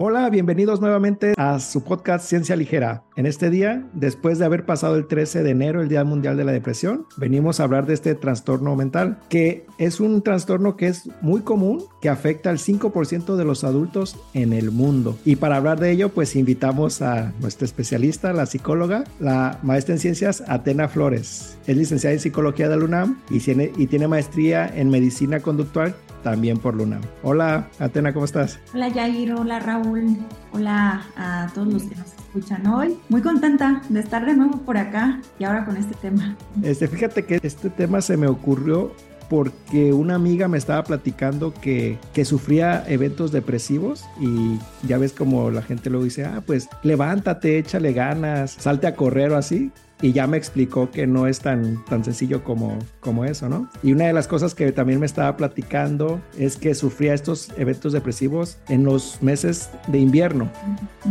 Hola, bienvenidos nuevamente a su podcast Ciencia Ligera. En este día, después de haber pasado el 13 de enero, el Día Mundial de la Depresión, venimos a hablar de este trastorno mental, que es un trastorno que es muy común, que afecta al 5% de los adultos en el mundo. Y para hablar de ello, pues invitamos a nuestra especialista, la psicóloga, la maestra en ciencias, Atena Flores. Es licenciada en psicología de la UNAM y tiene, y tiene maestría en medicina conductual también por Luna. Hola, Atena, ¿cómo estás? Hola, Jair. Hola, Raúl. Hola a todos los que nos escuchan hoy. Muy contenta de estar de nuevo por acá y ahora con este tema. Este, fíjate que este tema se me ocurrió porque una amiga me estaba platicando que, que, sufría eventos depresivos y ya ves como la gente luego dice, ah, pues levántate, échale ganas, salte a correr o así y ya me explicó que no es tan, tan sencillo como, como eso, ¿no? Y una de las cosas que también me estaba platicando es que sufría estos eventos depresivos en los meses de invierno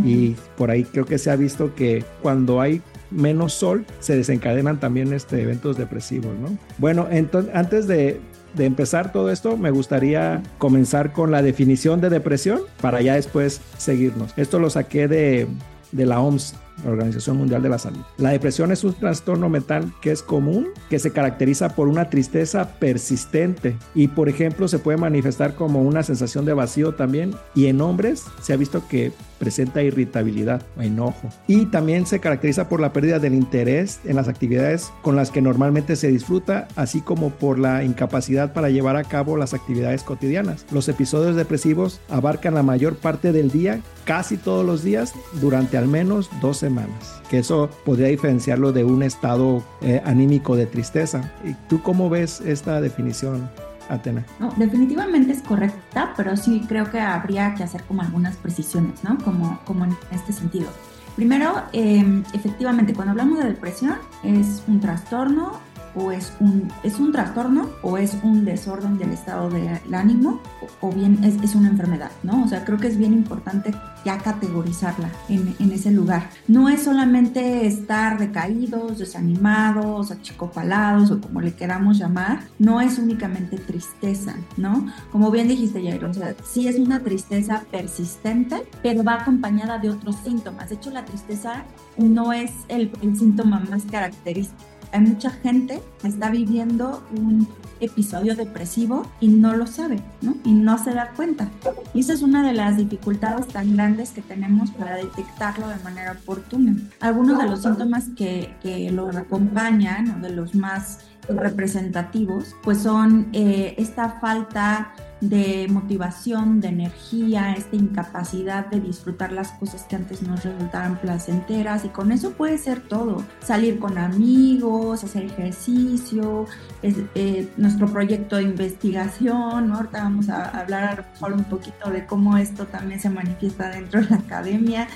y por ahí creo que se ha visto que cuando hay menos sol se desencadenan también este, eventos depresivos, ¿no? Bueno, entonces antes de, de empezar todo esto, me gustaría comenzar con la definición de depresión para ya después seguirnos. Esto lo saqué de, de la OMS, la Organización Mundial de la Salud. La depresión es un trastorno mental que es común, que se caracteriza por una tristeza persistente y, por ejemplo, se puede manifestar como una sensación de vacío también. Y en hombres se ha visto que presenta irritabilidad o enojo. Y también se caracteriza por la pérdida del interés en las actividades con las que normalmente se disfruta, así como por la incapacidad para llevar a cabo las actividades cotidianas. Los episodios depresivos abarcan la mayor parte del día, casi todos los días, durante al menos dos semanas. Que eso podría diferenciarlo de un estado eh, anímico de tristeza. ¿Y tú cómo ves esta definición? Atena. No, definitivamente es correcta, pero sí creo que habría que hacer como algunas precisiones, ¿no? Como, como en este sentido. Primero, eh, efectivamente, cuando hablamos de depresión, es un trastorno o es un, es un trastorno o es un desorden del estado del ánimo o, bien es, es, una enfermedad, ¿no? O sea, creo que es bien importante ya categorizarla en, en, ese lugar. No es solamente estar decaídos, desanimados, achicopalados o como le queramos llamar, no es únicamente tristeza, ¿no? Como bien dijiste, Jairo, o sea, sí es una tristeza persistente, pero va acompañada de otros síntomas. De hecho, la tristeza no es el, el síntoma más característico hay mucha gente que está viviendo un episodio depresivo y no lo sabe, ¿no? Y no se da cuenta. Y esa es una de las dificultades tan grandes que tenemos para detectarlo de manera oportuna. Algunos de los síntomas que, que lo acompañan, o de los más representativos, pues son eh, esta falta de motivación, de energía, esta incapacidad de disfrutar las cosas que antes nos resultaban placenteras. Y con eso puede ser todo, salir con amigos, hacer ejercicio, es, eh, nuestro proyecto de investigación, ahorita vamos a hablar un poquito de cómo esto también se manifiesta dentro de la academia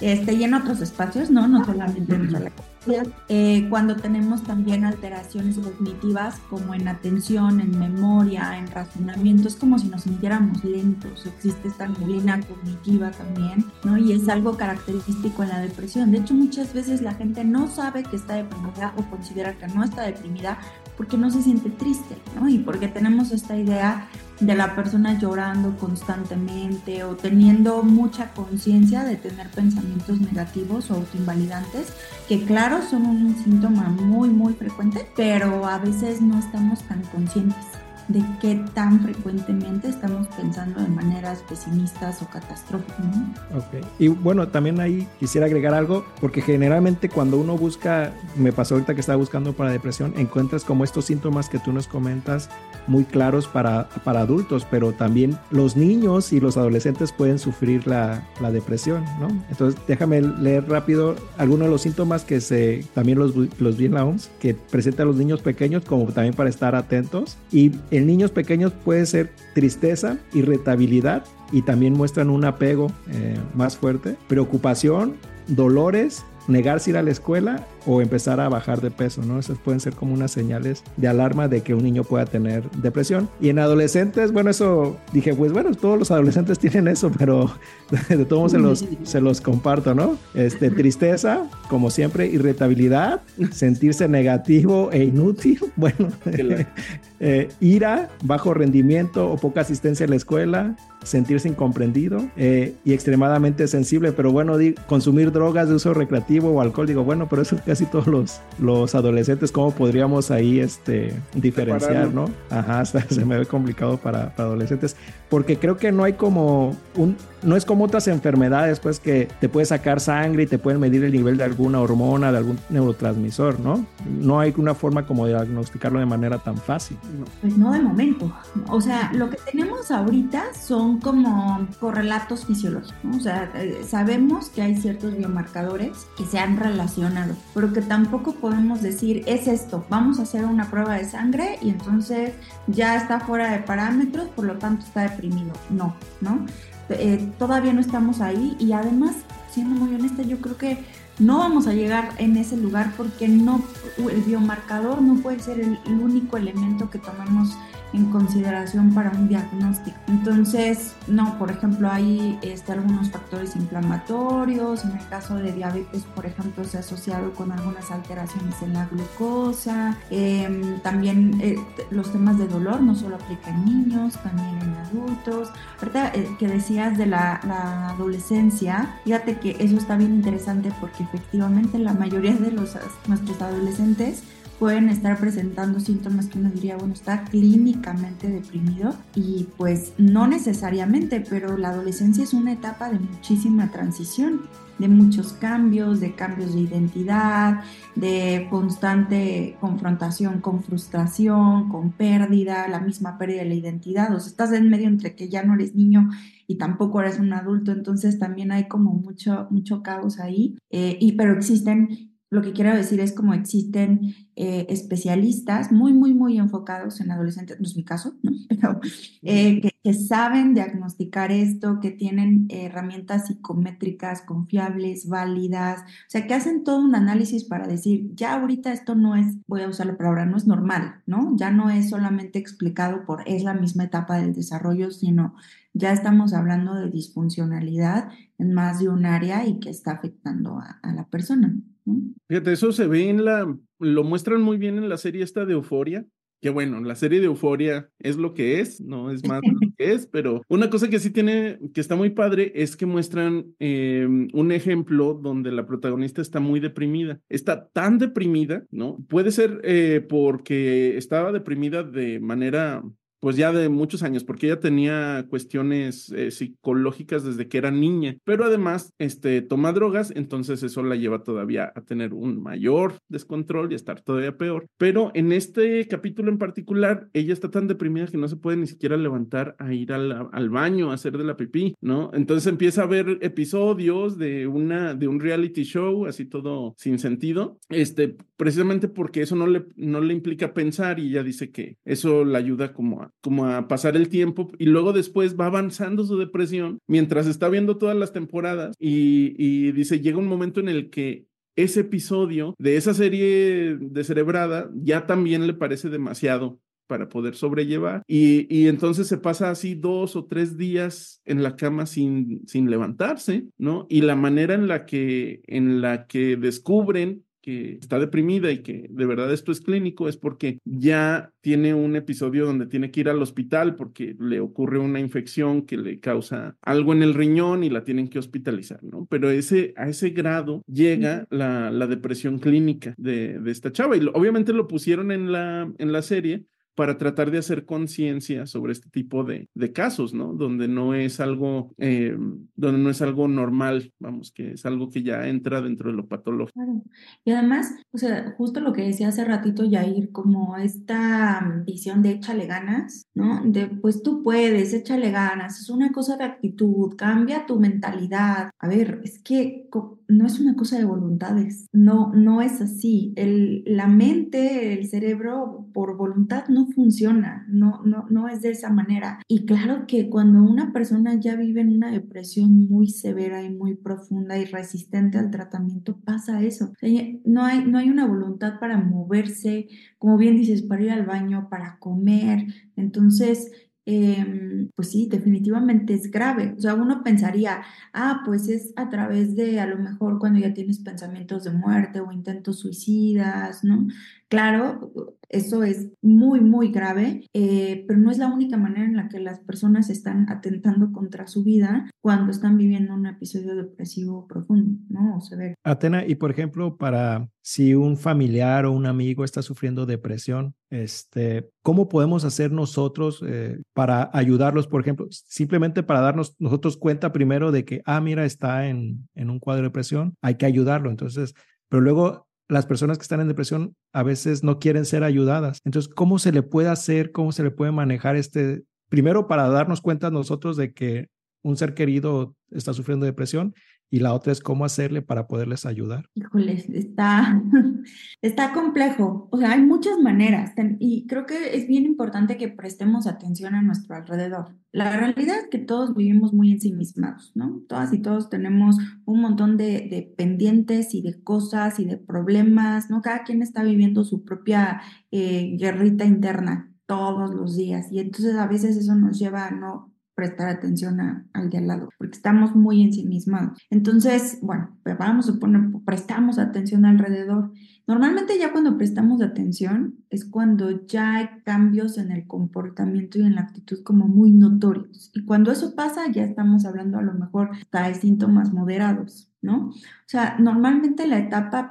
este, y en otros espacios, ¿no? No solamente dentro de la eh, cuando tenemos también alteraciones cognitivas como en atención, en memoria, en razonamiento, es como si nos sintiéramos lentos, existe esta neblina cognitiva también, ¿no? Y es algo característico en la depresión. De hecho, muchas veces la gente no sabe que está deprimida o considera que no está deprimida porque no se siente triste, ¿no? Y porque tenemos esta idea de la persona llorando constantemente o teniendo mucha conciencia de tener pensamientos negativos o autoinvalidantes, que claro son un síntoma muy, muy frecuente, pero a veces no estamos tan conscientes. De qué tan frecuentemente estamos pensando de maneras pesimistas o catastróficas. ¿no? Ok. Y bueno, también ahí quisiera agregar algo, porque generalmente cuando uno busca, me pasó ahorita que estaba buscando para depresión, encuentras como estos síntomas que tú nos comentas muy claros para, para adultos, pero también los niños y los adolescentes pueden sufrir la, la depresión, ¿no? Entonces, déjame leer rápido algunos de los síntomas que se, también los, los vi en la OMS, que presentan los niños pequeños, como también para estar atentos. Y en niños pequeños puede ser tristeza, irritabilidad y también muestran un apego eh, más fuerte, preocupación, dolores, negarse a ir a la escuela o empezar a bajar de peso, ¿no? Esas pueden ser como unas señales de alarma de que un niño pueda tener depresión. Y en adolescentes, bueno, eso dije, pues bueno, todos los adolescentes tienen eso, pero de todos se los, se los comparto, ¿no? Este, tristeza, como siempre, irritabilidad, sentirse negativo e inútil, bueno, eh, ira, bajo rendimiento o poca asistencia a la escuela, sentirse incomprendido eh, y extremadamente sensible, pero bueno, consumir drogas de uso recreativo o alcohol, digo, bueno, pero eso casi todos los, los adolescentes, ¿cómo podríamos ahí este, diferenciar, no? Ajá, se me ve complicado para, para adolescentes, porque creo que no hay como un, no es como otras enfermedades, pues que te puede sacar sangre y te pueden medir el nivel de alguna hormona, de algún neurotransmisor, ¿no? No hay una forma como de diagnosticarlo de manera tan fácil. Pues no de momento. O sea, lo que tenemos ahorita son como correlatos fisiológicos, ¿no? O sea, eh, sabemos que hay ciertos biomarcadores que se han relacionado, pero que tampoco podemos decir, es esto, vamos a hacer una prueba de sangre y entonces ya está fuera de parámetros, por lo tanto está deprimido. No, ¿no? Eh, todavía no estamos ahí y además, siendo muy honesta, yo creo que no vamos a llegar en ese lugar porque no el biomarcador no puede ser el, el único elemento que tomemos en consideración para un diagnóstico. Entonces, no, por ejemplo, hay este, algunos factores inflamatorios, en el caso de diabetes, por ejemplo, se ha asociado con algunas alteraciones en la glucosa, eh, también eh, los temas de dolor no solo aplican en niños, también en adultos. Ahorita eh, que decías de la, la, adolescencia, fíjate que eso está bien interesante porque efectivamente la mayoría de los, nuestros adolescentes pueden estar presentando síntomas que uno diría, bueno, está clínicamente deprimido y pues no necesariamente, pero la adolescencia es una etapa de muchísima transición, de muchos cambios, de cambios de identidad, de constante confrontación con frustración, con pérdida, la misma pérdida de la identidad, o sea, estás en medio entre que ya no eres niño y tampoco eres un adulto, entonces también hay como mucho, mucho caos ahí, eh, y pero existen lo que quiero decir es como existen eh, especialistas muy, muy, muy enfocados en adolescentes, no es mi caso, ¿no? pero eh, que, que, saben diagnosticar esto, que tienen herramientas psicométricas confiables, válidas, o sea, que hacen todo un análisis para decir, ya ahorita esto no es, voy a usar la palabra, no es normal, ¿no? Ya no es solamente explicado por, es la misma etapa del desarrollo, sino ya estamos hablando de disfuncionalidad en más de un área y que está afectando a, a la persona. Fíjate, eso se ve en la, lo muestran muy bien en la serie esta de Euforia, que bueno, la serie de Euforia es lo que es, no es más lo que es, pero una cosa que sí tiene, que está muy padre, es que muestran eh, un ejemplo donde la protagonista está muy deprimida. Está tan deprimida, ¿no? Puede ser eh, porque estaba deprimida de manera pues ya de muchos años, porque ella tenía cuestiones eh, psicológicas desde que era niña, pero además este, toma drogas, entonces eso la lleva todavía a tener un mayor descontrol y a estar todavía peor. Pero en este capítulo en particular, ella está tan deprimida que no se puede ni siquiera levantar a ir al, baño, a hacer de la pipí, ¿no? Entonces empieza a ver episodios de, una, de un reality show, así todo sin sentido, este, precisamente porque eso no le, no le implica pensar y ella dice que eso la ayuda como a como a pasar el tiempo y luego después va avanzando su depresión mientras está viendo todas las temporadas y, y dice, llega un momento en el que ese episodio de esa serie descerebrada ya también le parece demasiado para poder sobrellevar. Y, y, entonces se pasa así dos o tres días en la cama sin, sin levantarse, ¿no? Y la manera en la que, en la que descubren que está deprimida y que de verdad esto es clínico es porque ya tiene un episodio donde tiene que ir al hospital porque le ocurre una infección que le causa algo en el riñón y la tienen que hospitalizar, ¿no? Pero ese, a ese grado llega la, la depresión clínica de, de, esta chava y lo, obviamente lo pusieron en la, en la serie para tratar de hacer conciencia sobre este tipo de, de, casos, ¿no? Donde no es algo, eh, donde no es algo normal, vamos, que es algo que ya entra dentro de lo patológico. Claro. Y además, o sea, justo lo que decía hace ratito Yair, como esta visión de échale ganas, ¿no? De pues tú puedes, échale ganas, es una cosa de actitud, cambia tu mentalidad. A ver, es que no es una cosa de voluntades, no, no es así. El, la mente, el cerebro por voluntad no funciona, no, no, no es de esa manera. Y claro que cuando una persona ya vive en una depresión muy severa y muy profunda y resistente al tratamiento, pasa eso. no, hay, no hay una voluntad para moverse, como bien dices, para ir al baño, para comer. Entonces, Em, pues sí, definitivamente es grave. O sea, uno pensaría, ah, pues es a través de a lo mejor cuando ya tienes pensamientos de muerte o intentos suicidas, ¿no? Claro, eso es muy, muy grave, eh, pero no es la única manera en la que las personas están atentando contra su vida cuando están viviendo un episodio depresivo profundo, ¿no? O. Atena, y por ejemplo, para si un familiar o un amigo está sufriendo depresión, este, ¿cómo podemos hacer nosotros eh, para ayudarlos? Por ejemplo, simplemente para darnos nosotros cuenta primero de que, ah, mira, está en, en un cuadro de depresión, hay que ayudarlo. Entonces, pero luego las personas que están en depresión a veces no quieren ser ayudadas. Entonces, ¿cómo se le puede hacer, cómo se le puede manejar este, primero para darnos cuenta nosotros de que un ser querido está sufriendo depresión y la otra es cómo hacerle para poderles ayudar. Híjole, está, está complejo. O sea, hay muchas maneras y creo que es bien importante que prestemos atención a nuestro alrededor. La realidad es que todos vivimos muy ensimismados, ¿no? Todas y todos tenemos un montón de, de pendientes y de cosas y de problemas, ¿no? Cada quien está viviendo su propia eh, guerrita interna todos los días y entonces a veces eso nos lleva a no prestar atención al de al lado, porque estamos muy ensimismados. Entonces, bueno, pues vamos a poner, prestamos atención alrededor. Normalmente ya cuando prestamos atención es cuando ya hay cambios en el comportamiento y en la actitud como muy notorios. Y cuando eso pasa, ya estamos hablando a lo mejor de síntomas moderados, ¿no? O sea, normalmente la etapa,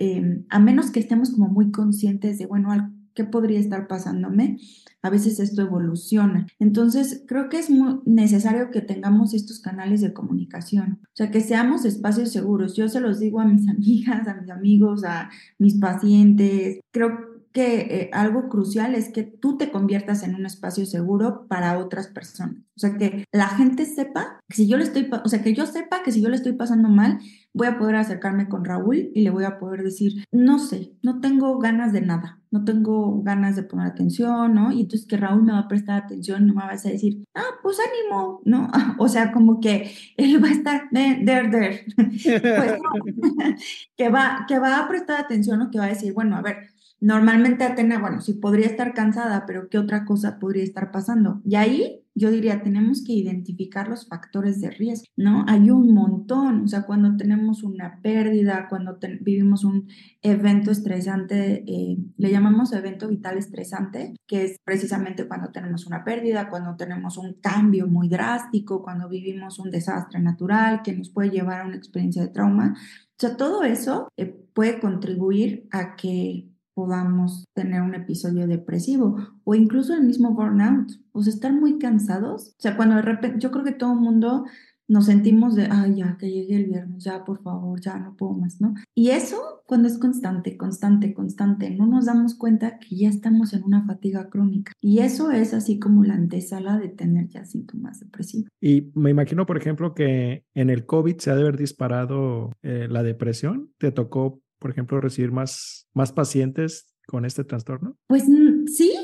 eh, a menos que estemos como muy conscientes de, bueno, ¿qué podría estar pasándome? A veces esto evoluciona. Entonces, creo que es muy necesario que tengamos estos canales de comunicación, o sea, que seamos espacios seguros. Yo se los digo a mis amigas, a mis amigos, a mis pacientes. Creo que eh, algo crucial es que tú te conviertas en un espacio seguro para otras personas. O sea, que la gente sepa que si yo le estoy, o sea, que yo sepa que si yo le estoy pasando mal, voy a poder acercarme con Raúl y le voy a poder decir, no sé, no tengo ganas de nada, no tengo ganas de poner atención, ¿no? Y entonces que Raúl me va a prestar atención, no me vas a decir, ah, pues ánimo, ¿no? O sea, como que él va a estar, there, there, pues, que, va, que va a prestar atención o que va a decir, bueno, a ver, Normalmente Atena, bueno, sí podría estar cansada, pero ¿qué otra cosa podría estar pasando? Y ahí yo diría, tenemos que identificar los factores de riesgo, ¿no? Hay un montón, o sea, cuando tenemos una pérdida, cuando vivimos un evento estresante, eh, le llamamos evento vital estresante, que es precisamente cuando tenemos una pérdida, cuando tenemos un cambio muy drástico, cuando vivimos un desastre natural que nos puede llevar a una experiencia de trauma. O sea, todo eso eh, puede contribuir a que podamos tener un episodio depresivo o incluso el mismo burnout, o sea, estar muy cansados. O sea, cuando de repente, yo creo que todo el mundo nos sentimos de, ay, ya, que llegue el viernes, ya, por favor, ya no puedo más, ¿no? Y eso, cuando es constante, constante, constante, no nos damos cuenta que ya estamos en una fatiga crónica. Y eso es así como la antesala de tener ya síntomas depresivos. Y me imagino, por ejemplo, que en el COVID se ha de haber disparado eh, la depresión. ¿Te tocó por ejemplo, recibir más, más pacientes con este trastorno? Pues mm, sí,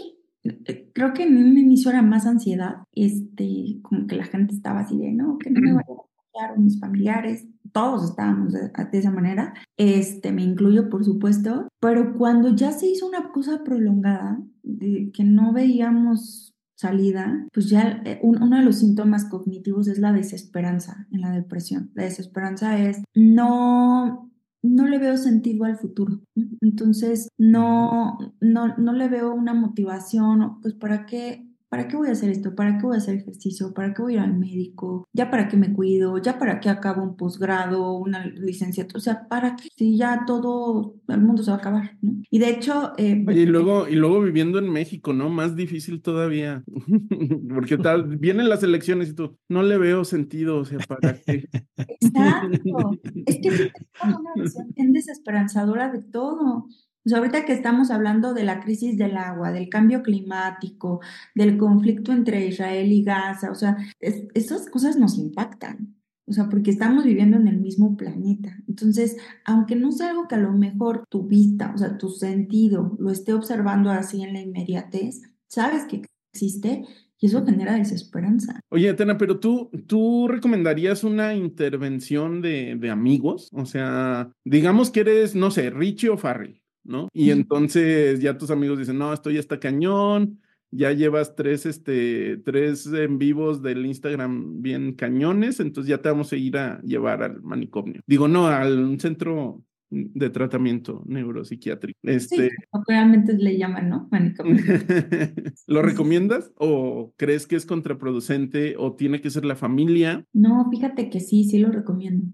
eh, creo que en un inicio era más ansiedad, este, como que la gente estaba así de, no, que no me vaya a contagiar, mis familiares, todos estábamos de, esa manera, este, me incluyo por supuesto, pero cuando ya se hizo una cosa prolongada, de que no veíamos salida, pues ya eh, uno de los síntomas cognitivos es la desesperanza en la depresión. La desesperanza es no no le veo sentido al futuro. Entonces, no, no, no le veo una motivación, pues para qué, ¿para qué voy a hacer esto? ¿Para qué voy a hacer ejercicio? ¿Para qué voy a ir al médico? ¿Ya para qué me cuido? ¿Ya para qué acabo un posgrado, una licenciatura? O sea, ¿para qué? Si ya todo el mundo se va a acabar, ¿no? Y de hecho... Eh, y luego, y luego viviendo en México, ¿no? Más difícil todavía, porque tal, vienen las elecciones y tú, no le veo sentido, o sea, ¿para qué? Exacto. es que tenemos una visión desesperanzadora de todo. Sea, ahorita que estamos hablando de la crisis del agua, del cambio climático, del conflicto entre Israel y Gaza, o sea, esas cosas nos impactan. O sea, porque estamos viviendo en el mismo planeta. Entonces, aunque no sea algo que a lo mejor tu vista, o sea, tu sentido lo esté observando así en la inmediatez, sabes que existe y eso genera desesperanza. Oye, Atena, pero tú, tú recomendarías una intervención de, de amigos? O sea, digamos que eres, no sé, Richie o Farrell. ¿No? Y entonces ya tus amigos dicen, no, esto ya está cañón, ya llevas tres, este, tres en vivos del Instagram bien cañones, entonces ya te vamos a ir a llevar al manicomio. Digo, no, al centro de tratamiento neuropsiquiátrico. Este... realmente le llaman, ¿no? Manicomio. ¿Lo recomiendas o crees que es contraproducente o tiene que ser la familia? No, fíjate que sí, sí lo recomiendo.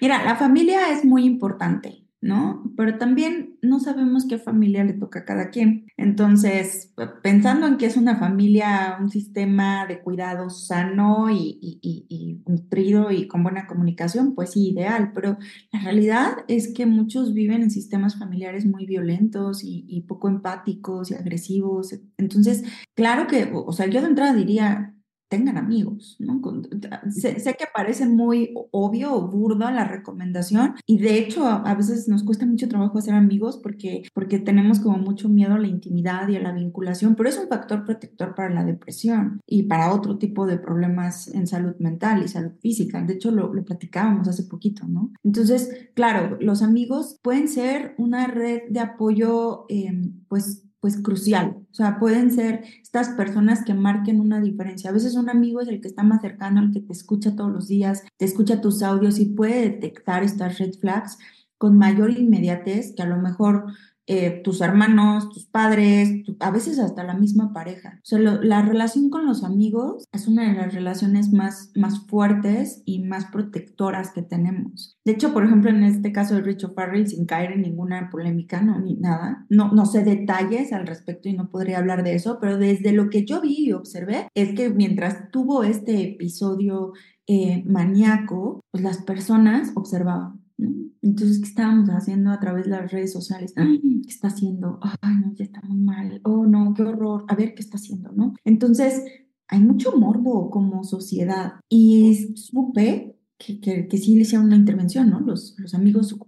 Mira, la familia es muy importante. ¿No? Pero también no sabemos qué familia le toca a cada quien. Entonces, pensando en que es una familia, un sistema de cuidado sano y, y, nutrido y con buena comunicación, pues sí, ideal, pero la realidad es que muchos viven en sistemas familiares muy violentos y poco empáticos y agresivos. Entonces, claro que, o sea, yo de entrada diría, tengan amigos, ¿no? Sé, que parece muy obvio o burdo la recomendación y de hecho a, veces nos cuesta mucho trabajo hacer amigos porque, porque tenemos como mucho miedo a la intimidad y a la vinculación, pero es un factor protector para la depresión y para otro tipo de problemas en salud mental y salud física. De hecho, lo, lo platicábamos hace poquito, ¿no? Entonces, claro, los amigos pueden ser una red de apoyo, eh, pues pues crucial. O sea, pueden ser estas personas que marquen una diferencia. A veces un amigo es el que está más cercano, el que te escucha todos los días, te escucha tus audios y puede detectar estas red flags con mayor inmediatez que a lo mejor eh, tus hermanos, tus padres, a veces hasta la misma pareja. O sea, la relación con los amigos es una de las relaciones más, más fuertes y más protectoras que tenemos. De hecho, por ejemplo, en este caso de Richard Farrell, sin caer en ninguna polémica, no, ni nada, no, no sé detalles al respecto y no podría hablar de eso, pero desde lo que yo vi y observé es que mientras tuvo este episodio eh, maníaco, pues las personas observaban entonces, ¿qué estábamos haciendo a través de las redes sociales? ¿Qué está haciendo? Ay, no, ya está muy mal. Oh, no, qué horror. A ver qué está haciendo, ¿no? Entonces, hay mucho morbo como sociedad. Y supe que, que, que sí le hicieron una intervención, ¿no? Los, los amigos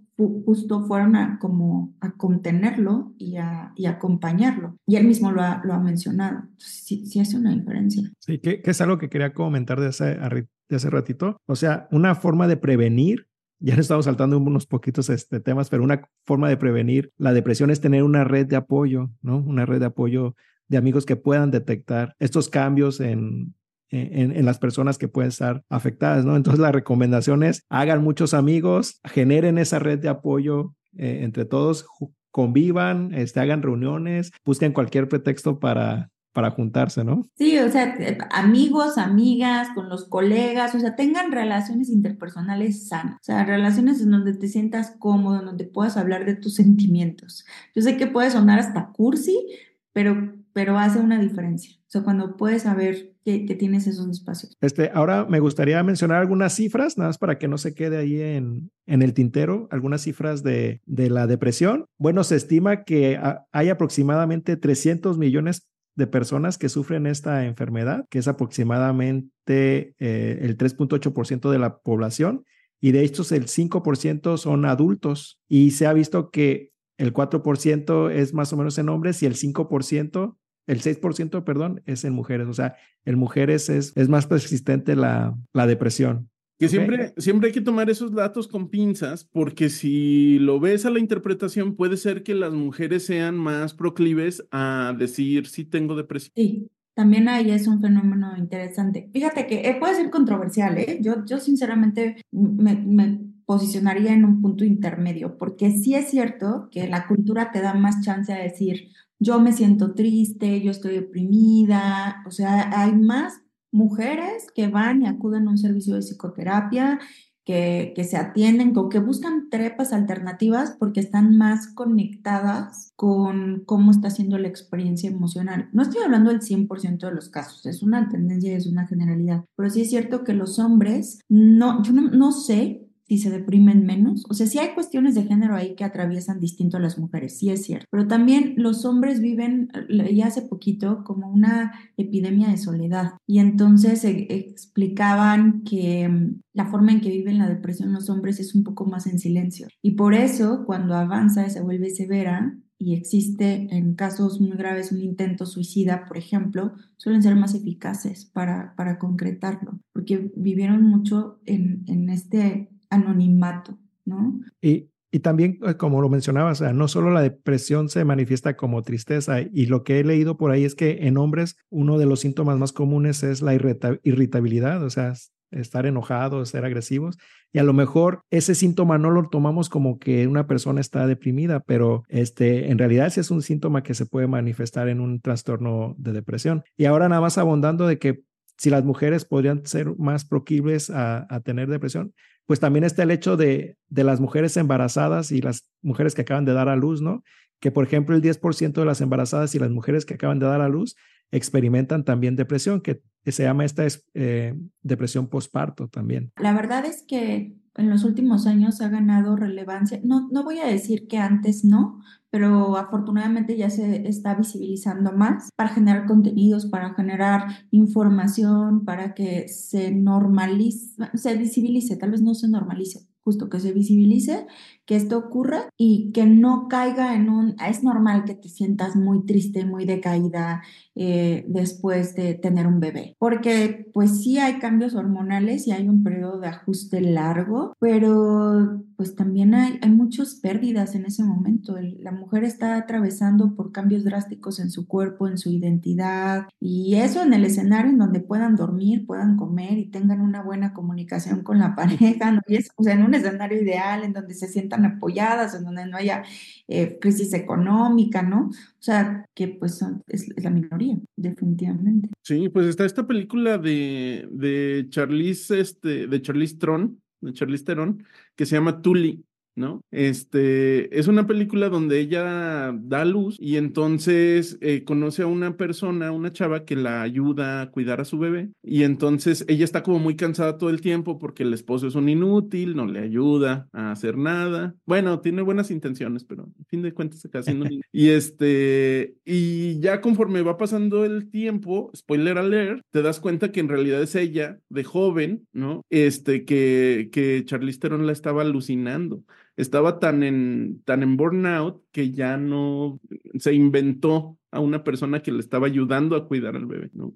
justo fueron a como a contenerlo y a, y acompañarlo. Y él mismo lo ha, lo ha mencionado. sí, sí hace una diferencia. Sí, que, que, es algo que quería comentar de hace, de hace ratito. O sea, una forma de prevenir ya nos estamos saltando unos poquitos este, temas, pero una forma de prevenir la depresión es tener una red de apoyo, ¿no? Una red de apoyo de amigos que puedan detectar estos cambios en, en, las personas que pueden estar afectadas, ¿no? Entonces la recomendación es hagan muchos amigos, generen esa red de apoyo eh, entre todos, convivan, este, hagan reuniones, busquen cualquier pretexto para para juntarse, ¿no? Sí, o sea, eh, amigos, amigas, con los colegas, o sea, tengan relaciones interpersonales sanas, o sea, relaciones en donde te sientas cómodo, en donde puedas hablar de tus sentimientos. Yo sé que puede sonar hasta cursi, pero, pero hace una diferencia. O sea, cuando puedes saber que, que, tienes esos espacios. Este, ahora me gustaría mencionar algunas cifras, nada más para que no se quede ahí en, en el tintero, algunas cifras de, de la depresión. Bueno, se estima que hay aproximadamente 300 millones de personas que sufren esta enfermedad, que es aproximadamente eh, el 3.8% de la población, y de estos el 5% son adultos, y se ha visto que el 4% es más o menos en hombres y el 5%, el 6%, perdón, es en mujeres. O sea, en mujeres es, es más persistente la, la depresión. Que siempre, siempre hay que tomar esos datos con pinzas, porque si lo ves a la interpretación, puede ser que las mujeres sean más proclives a decir si tengo depresión. Sí, también ahí es un fenómeno interesante. Fíjate que eh, puede ser controversial, ¿eh? Yo, yo sinceramente me, me posicionaría en un punto intermedio, porque sí es cierto que la cultura te da más chance a decir, yo me siento triste, yo estoy deprimida, o sea, hay más mujeres que van y acuden a un servicio de psicoterapia que, se atienden o que buscan trepas alternativas porque están más conectadas con cómo está siendo la experiencia emocional. No estoy hablando del 100% de los casos, es una tendencia, es una generalidad, pero sí es cierto que los hombres, no, yo no, no sé si se deprimen menos. O sea, sí hay cuestiones de género ahí que atraviesan distinto a las mujeres, sí es cierto. Pero también los hombres viven, ya hace poquito, como una epidemia de soledad. Y entonces eh, explicaban que mm, la forma en que viven la depresión los hombres es un poco más en silencio. Y por eso, cuando avanza y se vuelve severa, y existe en casos muy graves un intento suicida, por ejemplo, suelen ser más eficaces para, para concretarlo, porque vivieron mucho en, en este anonimato, ¿no? Y, y también, eh, como lo mencionabas, no solo la depresión se manifiesta como tristeza, y lo que he leído por ahí es que en hombres uno de los síntomas más comunes es la irritabilidad, o sea, estar enojados, ser agresivos, y a lo mejor ese síntoma no lo tomamos como que una persona está deprimida, pero este, en realidad sí es un síntoma que se puede manifestar en un trastorno de depresión. Y ahora nada más abundando de que si las mujeres podrían ser más proclives a, tener depresión, pues también está el hecho de, de las mujeres embarazadas y las mujeres que acaban de dar a luz, ¿no? Que por ejemplo el 10% de las embarazadas y las mujeres que acaban de dar a luz experimentan también depresión, que se llama esta eh, depresión postparto también. La verdad es que en los últimos años ha ganado relevancia. No, no voy a decir que antes no, pero afortunadamente ya se está visibilizando más para generar contenidos, para generar información, para que se normalice, se visibilice, tal vez no se normalice, justo que se visibilice que esto ocurra y que no caiga en un, es normal que te sientas muy triste, muy decaída eh, después de tener un bebé, porque pues sí hay cambios hormonales y hay un periodo de ajuste largo, pero pues también hay, hay muchas pérdidas en ese momento. la mujer está atravesando por cambios drásticos en su cuerpo, en su identidad y eso en el escenario en donde puedan dormir, puedan comer y tengan una buena comunicación con la pareja, ¿no? y es, o sea, en un escenario ideal en donde se sientan apoyadas, en donde no haya eh, crisis económica, ¿no? O sea, que pues es, la minoría, definitivamente. Sí, pues está esta película de, de Charlize, este, de Charlize Tron, de Charlize Theron, que se llama Tully. ¿No? Este, es una película donde ella da luz y entonces eh, conoce a una persona, una chava que la ayuda a cuidar a su bebé y entonces ella está como muy cansada todo el tiempo porque el esposo es un inútil, no le ayuda a hacer nada. Bueno, tiene buenas intenciones, pero a fin de cuentas acaba haciendo Y este, y ya conforme va pasando el tiempo, spoiler alert, te das cuenta que en realidad es ella de joven, ¿no? Este, que, que Charlize Theron la estaba alucinando estaba tan en, tan en burnout que ya no se inventó a una persona que le estaba ayudando a cuidar al bebé, ¿no?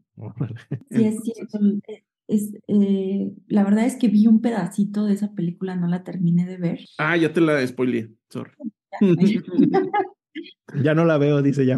Sí, es cierto. Es, eh, la verdad es que vi un pedacito de esa película, no la terminé de ver. Ah, ya te la spoileé, sorry. ya no la veo, dice ya.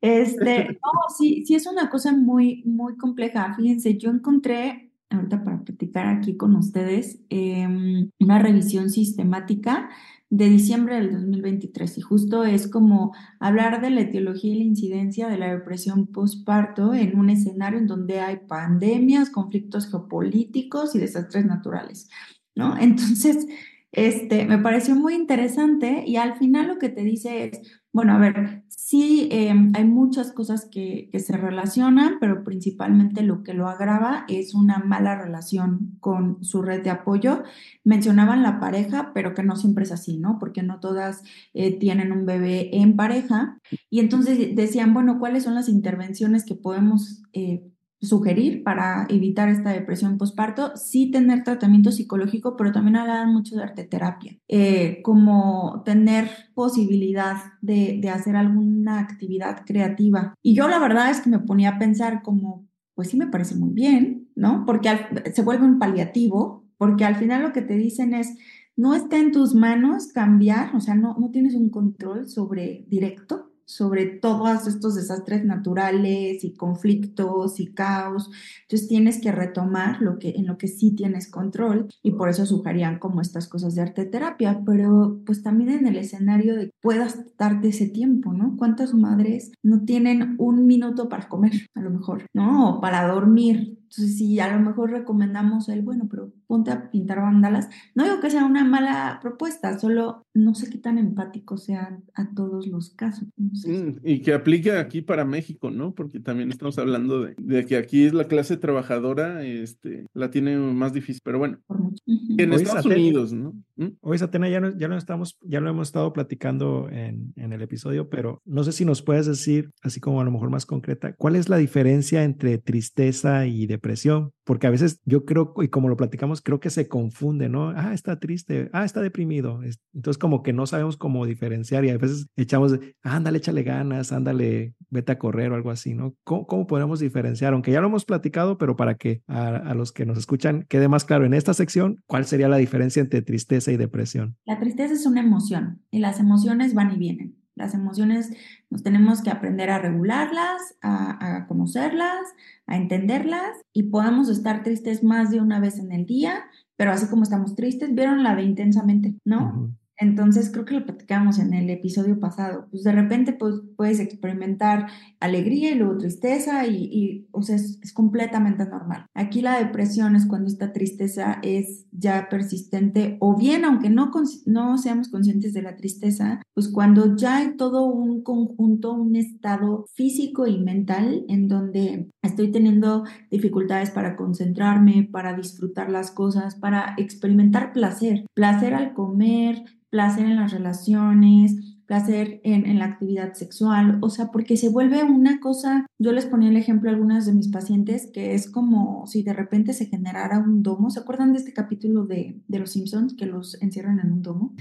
Este, no, sí, sí es una cosa muy, muy compleja. Fíjense, yo encontré ahorita para platicar aquí con ustedes, em, una revisión sistemática de diciembre del 2023 y justo es como hablar de la etiología y la incidencia de la depresión postparto en un escenario en donde hay pandemias, conflictos geopolíticos y desastres naturales, ¿no? Entonces, este, me pareció muy interesante y al final lo que te dice es, bueno, a ver, sí em, hay muchas cosas que, se relacionan, pero principalmente lo que lo agrava es una mala relación con su red de apoyo. Mencionaban la pareja, pero que no siempre es así, ¿no? Porque no todas eh, tienen un bebé en pareja. Y entonces decían, bueno, ¿cuáles son las intervenciones que podemos eh, sugerir para evitar esta depresión postparto, sí tener tratamiento psicológico, pero también hablan mucho de arteterapia, eh, como tener posibilidad de, de, hacer alguna actividad creativa. Y yo la verdad es que me ponía a pensar como, pues sí me parece muy bien, ¿no? Porque se vuelve un paliativo, porque al final lo que te dicen es, no está en tus manos cambiar, o sea, no, no tienes un control sobre directo sobre todos estos desastres naturales y conflictos y caos. Entonces tienes que retomar lo que, en lo que sí tienes control y por eso sugerían como estas cosas de arte terapia, pero pues también en el escenario de puedas darte ese tiempo, ¿no? ¿Cuántas madres no tienen un minuto para comer, a lo mejor, ¿no? O para dormir. Entonces, si a lo mejor recomendamos el, bueno, pero ponte a pintar bandalas, no digo que sea una mala propuesta, solo no sé qué tan empáticos sean a todos los casos. Mm, y que aplique aquí para México, ¿no? Porque también estamos hablando de, que aquí es la clase trabajadora, este, la tiene más difícil, pero bueno. En Estados Unidos, ¿no? ¿Mm? Hoy, Satena, ya, ya, lo estamos, ya lo hemos estado platicando en, en el episodio, pero no sé si nos puedes decir, así como a lo mejor más concreta, ¿cuál es la diferencia entre tristeza y depresión? Depresión, porque a veces yo creo, y como lo platicamos, creo que se confunde, ¿no? Ah, está triste, ah, está deprimido. Entonces como que no sabemos cómo diferenciar y a veces echamos, ándale, échale ganas, ándale, vete a correr o algo así, ¿no? ¿Cómo, podemos diferenciar? Aunque ya lo hemos platicado, pero para que a los que nos escuchan quede más claro en esta sección, ¿cuál sería la diferencia entre tristeza y depresión? La tristeza es una emoción y las emociones van y vienen. Las emociones nos tenemos que aprender a regularlas, a, conocerlas, a entenderlas y podemos estar tristes más de una vez en el día, pero así como estamos tristes, vieron la de intensamente, ¿no? Entonces, creo que lo platicamos en el episodio pasado. Pues de repente pues, puedes experimentar alegría y luego tristeza y, o sea, es, completamente normal. Aquí la depresión es cuando esta tristeza es ya persistente o bien, aunque no, no seamos conscientes de la tristeza, pues cuando ya hay todo un conjunto, un estado físico y mental en donde estoy teniendo dificultades para concentrarme, para disfrutar las cosas, para experimentar placer, placer al comer, placer en las relaciones, placer en, la actividad sexual, o sea, porque se vuelve una cosa, yo les ponía el ejemplo a algunas de mis pacientes, que es como si de repente se generara un domo, ¿se acuerdan de este capítulo de, de Los Simpsons que los encierran en un domo?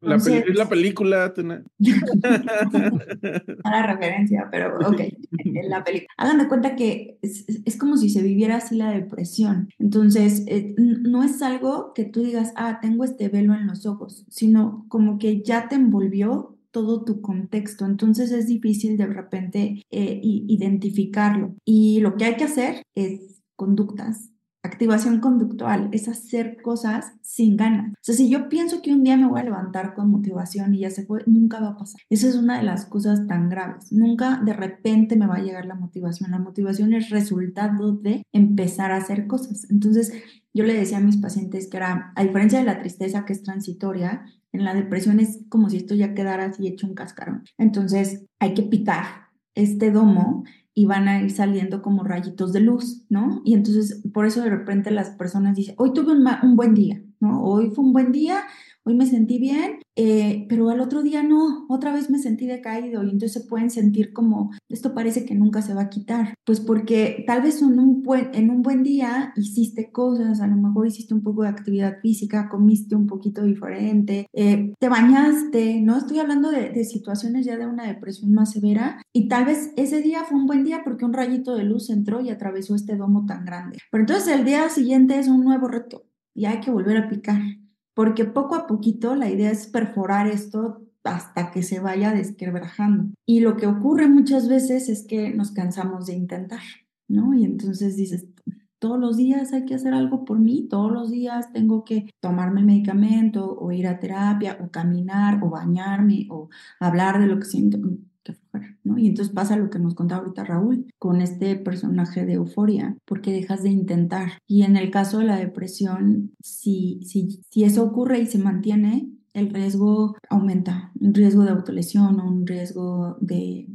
La, es la película. la referencia, pero ok, la película. Hagan de cuenta que es, como si se viviera así la depresión. Entonces, eh, no es algo que tú digas, ah, tengo este velo en los ojos, sino como que ya te envolvió todo tu contexto. Entonces es difícil de repente eh, identificarlo. Y lo que hay que hacer es conductas Activación conductual es hacer cosas sin ganas. O sea, si yo pienso que un día me voy a levantar con motivación y ya se fue, nunca va a pasar. Esa es una de las cosas tan graves. Nunca de repente me va a llegar la motivación. La motivación es resultado de empezar a hacer cosas. Entonces, yo le decía a mis pacientes que era, a diferencia de la tristeza que es transitoria, en la depresión es como si esto ya quedara así hecho un cascarón. Entonces, hay que picar este domo y van a ir saliendo como rayitos de luz, ¿no? Y entonces por eso de repente las personas dicen, hoy tuve un, un buen día, ¿no? Hoy fue un buen día, hoy me sentí bien, eh, pero al otro día no, otra vez me sentí decaído y entonces se pueden sentir como, esto parece que nunca se va a quitar, pues porque tal vez en un buen, en un buen día hiciste cosas, a lo mejor hiciste un poco de actividad física, comiste un poquito diferente, eh, te bañaste, ¿no? Estoy hablando de, de situaciones ya de una depresión más severa y tal vez ese día fue un buen día porque un rayito de luz entró y atravesó este domo tan grande. Pero entonces el día siguiente es un nuevo reto y hay que volver a picar porque poco a poquito la idea es perforar esto hasta que se vaya desquebrajando. Y lo que ocurre muchas veces es que nos cansamos de intentar, ¿no? Y entonces dices, todos los días hay que hacer algo por mí, todos los días tengo que tomarme medicamento o ir a terapia o caminar o bañarme o hablar de lo que siento que fuera, ¿no? Y entonces pasa lo que nos contaba ahorita Raúl con este personaje de euforia, porque dejas de intentar. Y en el caso de la depresión, si, si, si eso ocurre y se mantiene, el riesgo aumenta, un riesgo de autolesión un riesgo de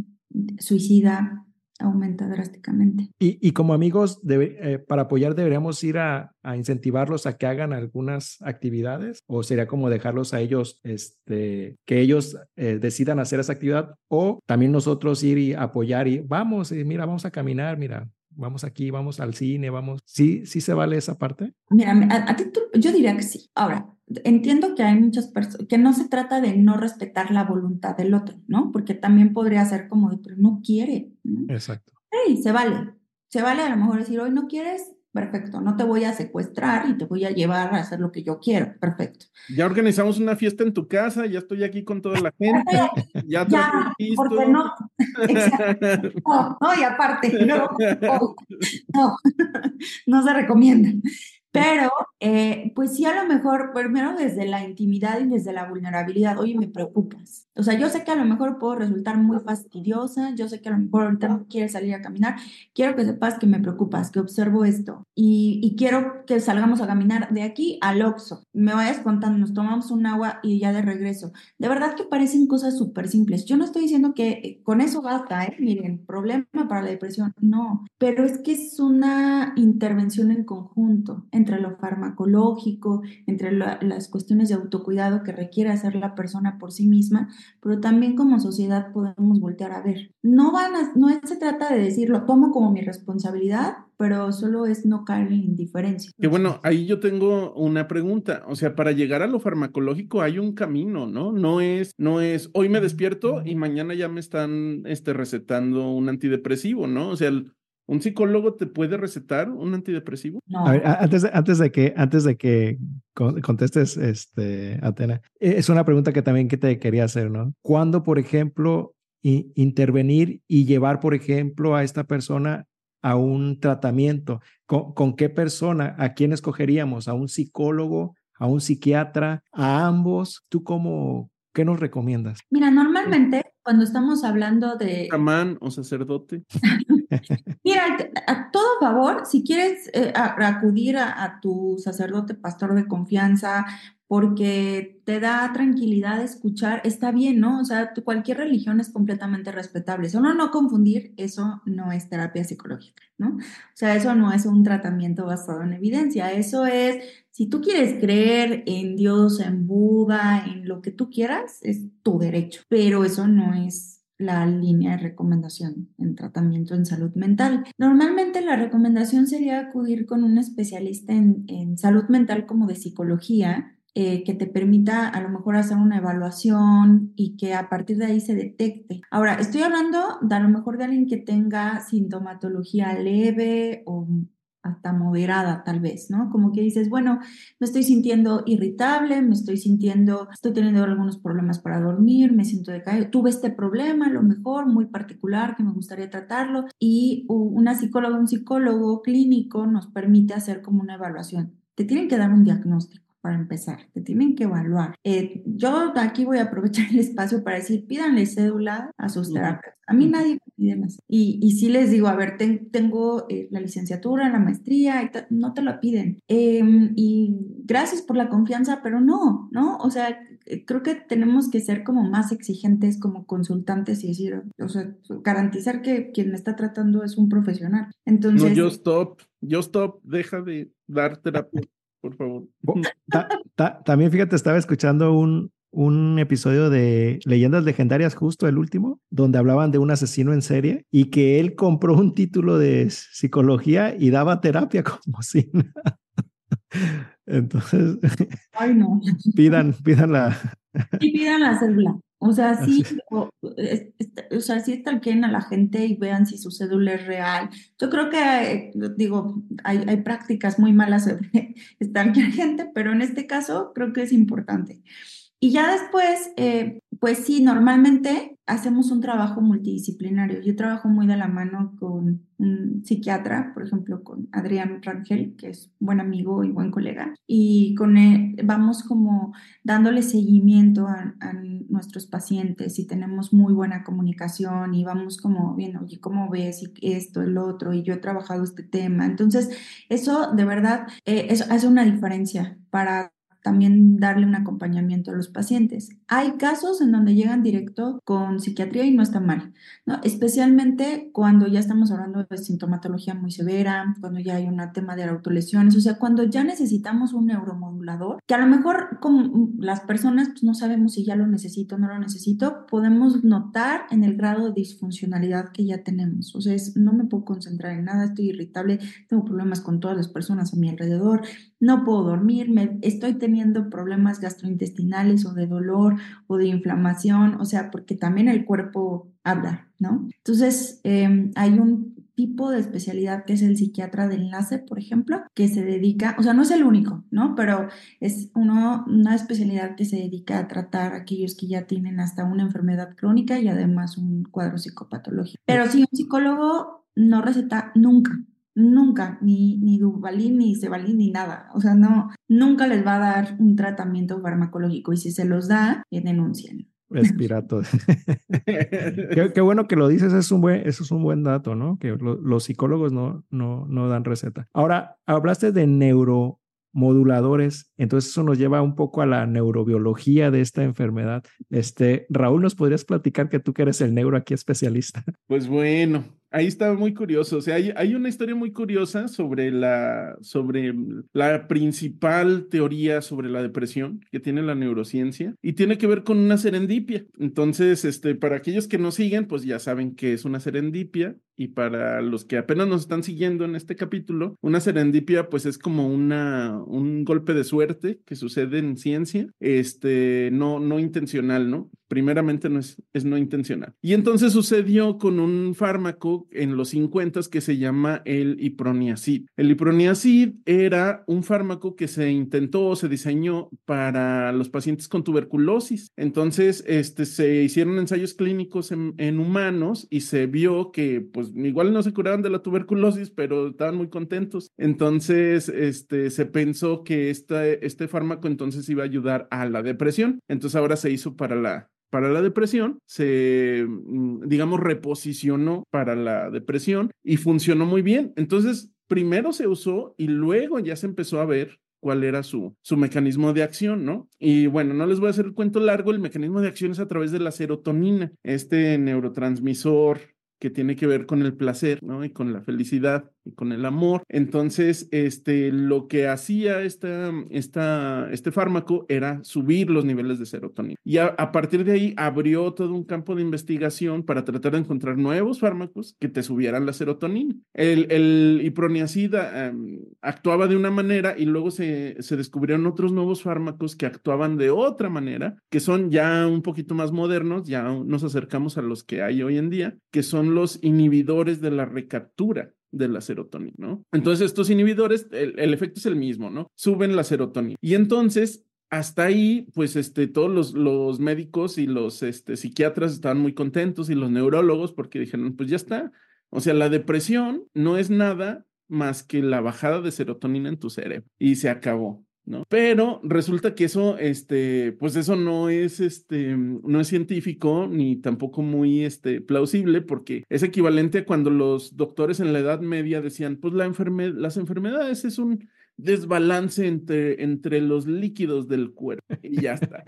suicida aumenta drásticamente. Y, como amigos, eh, para apoyar deberíamos ir a, incentivarlos a que hagan algunas actividades o sería como dejarlos a ellos, este, que ellos eh, decidan hacer esa actividad o también nosotros ir y apoyar y vamos, y mira, vamos a caminar, mira, vamos aquí, vamos al cine, vamos. ¿Sí, sí se vale esa parte? Mira, a, ti yo diría que sí. Ahora, entiendo que hay muchas personas, que no se trata de no respetar la voluntad del otro, ¿no? Porque también podría ser como, pero no quiere. Exacto. Sí, se vale. Se vale a lo mejor decir, hoy no quieres, perfecto, no te voy a secuestrar y te voy a llevar a hacer lo que yo quiero, perfecto. Ya organizamos una fiesta en tu casa, ya estoy aquí con toda la gente, ya, ya porque no, no, no, y aparte, no, no, no se recomienda. Pero, eh, pues sí, a lo mejor, primero desde la intimidad y desde la vulnerabilidad, oye, me preocupas. O sea, yo sé que a lo mejor puedo resultar muy fastidiosa, yo sé que a lo mejor ahorita no quieres salir a caminar, quiero que sepas que me preocupas, que observo esto y, y quiero que salgamos a caminar de aquí al Oxxo. Me vayas contando, nos tomamos un agua y ya de regreso. De verdad que parecen cosas súper simples. Yo no estoy diciendo que con eso basta, ¿eh? Miren, problema para la depresión, no, pero es que es una intervención en conjunto entre lo farmacológico, entre las cuestiones de autocuidado que requiere hacer la persona por sí misma, pero también como sociedad podemos voltear a ver. No, van no se trata de decir, lo tomo como mi responsabilidad, pero solo es no caer en indiferencia. Que bueno, ahí yo tengo una pregunta, o sea, para llegar a lo farmacológico hay un camino, ¿no? No es, no es, hoy me despierto y mañana ya me están este, recetando un antidepresivo, ¿no? O sea, ¿Un psicólogo te puede recetar un antidepresivo? No. antes, de, antes de que, antes de que contestes, este, Atena, e, es una pregunta que también que te quería hacer, ¿no? ¿Cuándo, por ejemplo, intervenir y llevar, por ejemplo, a esta persona a un tratamiento? ¿Con, ¿Con, qué persona? ¿A quién escogeríamos? ¿A un psicólogo? ¿A un psiquiatra? ¿A ambos? ¿Tú cómo, qué nos recomiendas? Mira, normalmente cuando estamos hablando de... Amán o sacerdote. Mira, a todo favor, si quieres eh, acudir a, tu sacerdote, pastor de confianza, porque te da tranquilidad escuchar, está bien, ¿no? O sea, cualquier religión es completamente respetable. Solo no confundir, eso no es terapia psicológica, ¿no? O sea, eso no es un tratamiento basado en evidencia, eso es, si tú quieres creer en Dios, en Buda, en lo que tú quieras, es tu derecho, pero eso no es la línea de recomendación en tratamiento en salud mental. Normalmente la recomendación sería acudir con un especialista en, salud mental como de psicología, eh, que te permita a lo mejor hacer una evaluación y que a partir de ahí se detecte. Ahora, estoy hablando de a lo mejor de alguien que tenga sintomatología leve o hasta moderada tal vez, ¿no? Como que dices, bueno, me estoy sintiendo irritable, me estoy sintiendo, estoy teniendo algunos problemas para dormir, me siento decaído, tuve este problema, a lo mejor muy particular que me gustaría tratarlo y una psicóloga, un psicólogo clínico nos permite hacer como una evaluación. Te tienen que dar un diagnóstico para empezar, te tienen que evaluar. Eh, yo aquí voy a aprovechar el espacio para decir, pídanle cédula a sus terapeutas. A mí nadie me pide más. Y, y sí les digo, a ver, tengo eh, la licenciatura, la maestría, no te lo piden. Em, y gracias por la confianza, pero no, ¿no? O sea, eh, creo que tenemos que ser como más exigentes como consultantes y decir, o sea, garantizar que quien me está tratando es un profesional. Entonces... No, yo stop, yo stop, deja de dar terapia por favor. también fíjate, estaba escuchando un, un episodio de Leyendas Legendarias, justo el último, donde hablaban de un asesino en serie y que él compró un título de psicología y daba terapia como si Entonces, Ay, no. pidan, pidan la. Y pidan la cédula. O sea, sí, o, o, sea, sí a la gente y vean si su cédula es real. Yo creo que, digo, hay, hay prácticas muy malas sobre a gente, pero en este caso creo que es importante. Y ya después, eh, pues sí, normalmente hacemos un trabajo multidisciplinario. Yo trabajo muy de la mano con un psiquiatra, por ejemplo, con Adrián Rangel, que es buen amigo y buen colega, y con él vamos como dándole seguimiento a, nuestros pacientes y tenemos muy buena comunicación y vamos como, bien, oye, ¿cómo ves? Y esto, el otro, y yo he trabajado este tema. Entonces, eso de verdad eh, eso hace una diferencia para también darle un acompañamiento a los pacientes. Hay casos en donde llegan directo con psiquiatría y no está mal, ¿no? especialmente cuando ya estamos hablando de sintomatología muy severa, cuando ya hay un tema de autolesiones, o sea, cuando ya necesitamos un neuromodulador, que a lo mejor como las personas pues, no sabemos si ya lo necesito o no lo necesito, podemos notar en el grado de disfuncionalidad que ya tenemos. O sea, no me puedo concentrar en nada, estoy irritable, tengo problemas con todas las personas a mi alrededor, no puedo dormir, me, estoy teniendo problemas gastrointestinales o de dolor o de inflamación, o sea, porque también el cuerpo habla, ¿no? Entonces, em, hay un tipo de especialidad que es el psiquiatra de enlace, por ejemplo, que se dedica, o sea, no es el único, ¿no? Pero es uno, una especialidad que se dedica a tratar a aquellos que ya tienen hasta una enfermedad crónica y además un cuadro psicopatológico. Pero sí, un psicólogo no receta nunca, nunca, ni, ni Duvalin, ni Cebalin, ni nada. O sea, no, nunca les va a dar un tratamiento farmacológico y si se los da, denuncian. Respirato. qué, qué, bueno que lo dices, es un buen, eso es un buen dato, ¿no? Que lo, los psicólogos no, no, no dan receta. Ahora, hablaste de neuro moduladores. Entonces eso nos lleva un poco a la neurobiología de esta enfermedad. Este, Raúl, ¿nos podrías platicar que tú que eres el neuro aquí especialista? Pues bueno, ahí está muy curioso. O sea, hay, hay, una historia muy curiosa sobre la, sobre la principal teoría sobre la depresión que tiene la neurociencia y tiene que ver con una serendipia. Entonces, este, para aquellos que nos siguen, pues ya saben que es una serendipia y para los que apenas nos están siguiendo en este capítulo, una serendipia pues es como una, un golpe de suerte que sucede en ciencia, este, no, no intencional, ¿no? Primeramente no es, es no intencional. Y entonces sucedió con un fármaco en los 50 que se llama el iproniacid. El iproniacid era un fármaco que se intentó, se diseñó para los pacientes con tuberculosis. Entonces, este, se hicieron ensayos clínicos en, en humanos y se vio que pues pues, igual no se curaban de la tuberculosis, pero estaban muy contentos. Entonces, este, se pensó que esta, este fármaco entonces iba a ayudar a la depresión. Entonces ahora se hizo para la, para la depresión, se, mm, digamos, reposicionó para la depresión y funcionó muy bien. Entonces, primero se usó y luego ya se empezó a ver cuál era su, su mecanismo de acción, ¿no? Y bueno, no les voy a hacer el cuento largo, el mecanismo de acción es a través de la serotonina, este neurotransmisor que tiene que ver con el placer, ¿no? Y con la felicidad y con el amor. Entonces, este, lo que hacía esta, esta, este fármaco era subir los niveles de serotonina. Y a, partir de ahí abrió todo un campo de investigación para tratar de encontrar nuevos fármacos que te subieran la serotonina. El, el iproniacida um, actuaba de una manera y luego se, se descubrieron otros nuevos fármacos que actuaban de otra manera, que son ya un poquito más modernos, ya nos acercamos a los que hay hoy en día, que son los inhibidores de la recaptura de la serotonina, ¿no? Entonces estos inhibidores, el, efecto es el mismo, ¿no? Suben la serotonina. Y entonces, hasta ahí, pues, este, todos los, los médicos y los este, psiquiatras estaban muy contentos y los neurólogos porque dijeron, pues ya está. O sea, la depresión no es nada más que la bajada de serotonina en tu cerebro y se acabó. ¿No? Pero resulta que eso, este, pues eso no es, este, no es científico ni tampoco muy, este, plausible porque es equivalente a cuando los doctores en la Edad Media decían, pues la enferme las enfermedades es un desbalance entre, entre los líquidos del cuerpo y ya está.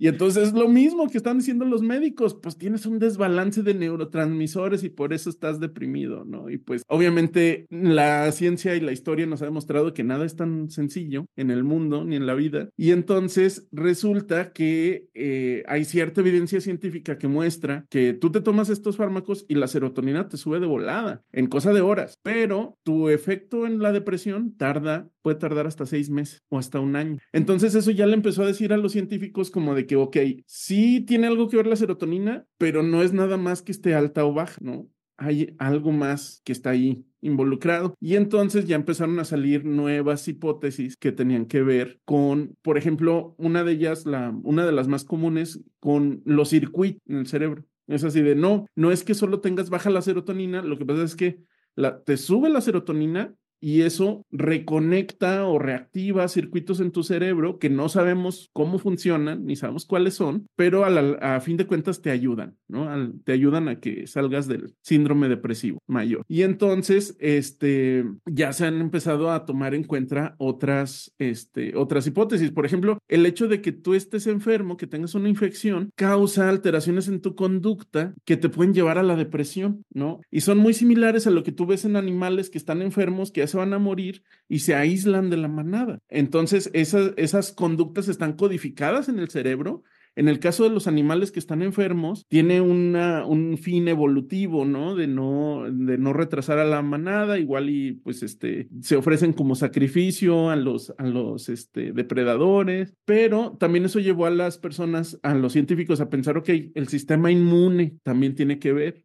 Y entonces es lo mismo que están diciendo los médicos, pues tienes un desbalance de neurotransmisores y por eso estás deprimido, ¿no? Y pues obviamente la ciencia y la historia nos ha demostrado que nada es tan sencillo en el mundo ni en la vida. Y entonces resulta que eh, hay cierta evidencia científica que muestra que tú te tomas estos fármacos y la serotonina te sube de volada en cosa de horas, pero tu efecto en la depresión tarda, puede tardar hasta seis meses o hasta un año. Entonces eso ya le empezó a decir a los científicos como de que, ok, sí tiene algo que ver la serotonina, pero no es nada más que esté alta o baja, ¿no? Hay algo más que está ahí involucrado. Y entonces ya empezaron a salir nuevas hipótesis que tenían que ver con, por ejemplo, una de ellas, la, una de las más comunes, con los circuitos en el cerebro. Es así de, no, no es que solo tengas baja la serotonina, lo que pasa es que la, te sube la serotonina, y eso reconecta o reactiva circuitos en tu cerebro que no sabemos cómo funcionan ni sabemos cuáles son, pero a, la, fin de cuentas te ayudan, ¿no? Te ayudan a que salgas del síndrome depresivo mayor. Y entonces, este, ya se han empezado a tomar en cuenta otras, este, otras hipótesis. Por ejemplo, el hecho de que tú estés enfermo, que tengas una infección, causa alteraciones en tu conducta que te pueden llevar a la depresión, ¿no? Y son muy similares a lo que tú ves en animales que están enfermos, que se van a morir y se aíslan de la manada. Entonces, esas, conductas están codificadas en el cerebro en el caso de los animales que están enfermos, tiene un fin evolutivo, ¿no? De, ¿no? retrasar a la manada, igual y pues este, se ofrecen como sacrificio a los, a los este, depredadores, pero también eso llevó a las personas, a los científicos a pensar, ok, el sistema inmune también tiene que ver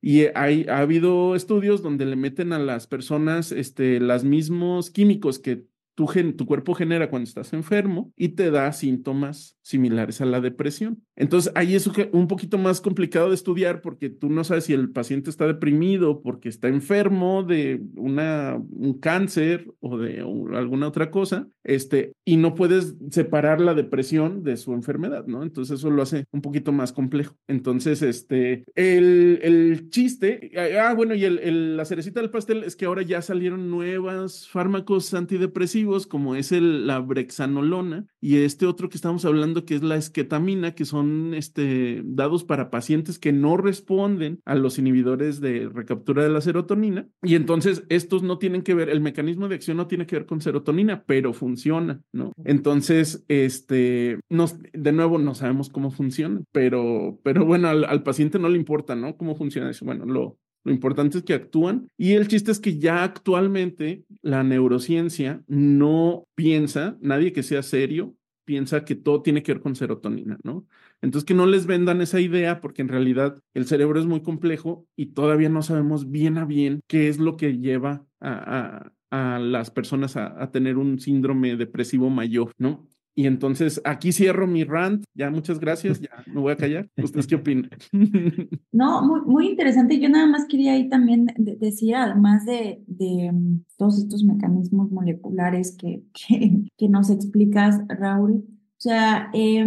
Y hay, ha habido estudios donde le meten a las personas este, los mismos químicos que tu, tu cuerpo genera cuando estás enfermo y te da síntomas similares a la depresión. Entonces, ahí es un poquito más complicado de estudiar porque tú no sabes si el paciente está deprimido porque está enfermo de una, un cáncer o de alguna otra cosa, este, y no puedes separar la depresión de su enfermedad, ¿no? Entonces, eso lo hace un poquito más complejo. Entonces, este, el, el chiste, ah, bueno, y el, la cerecita del pastel es que ahora ya salieron nuevos fármacos antidepresivos como es el, la brexanolona y este otro que estamos hablando que es la esquetamina, que son este, dados para pacientes que no responden a los inhibidores de recaptura de la serotonina. Y entonces estos no tienen que ver, el mecanismo de acción no tiene que ver con serotonina, pero funciona, ¿no? Entonces, este, nos, de nuevo, no sabemos cómo funciona, pero, pero bueno, al, al paciente no le importa, ¿no? Cómo funciona eso. Bueno, lo, lo importante es que actúan y el chiste es que ya actualmente la neurociencia no piensa, nadie que sea serio piensa que todo tiene que ver con serotonina, ¿no? Entonces, que no les vendan esa idea porque en realidad el cerebro es muy complejo y todavía no sabemos bien a bien qué es lo que lleva a, a, las personas a, a, tener un síndrome depresivo mayor, ¿no? Y entonces aquí cierro mi rant. Ya, muchas gracias. Ya me voy a callar. ¿Ustedes qué opinan? No, muy, muy interesante. Yo nada más quería ahí también decir, además de, de, mm, todos estos mecanismos moleculares que, que, que nos explicas, Raúl, o sea, eh,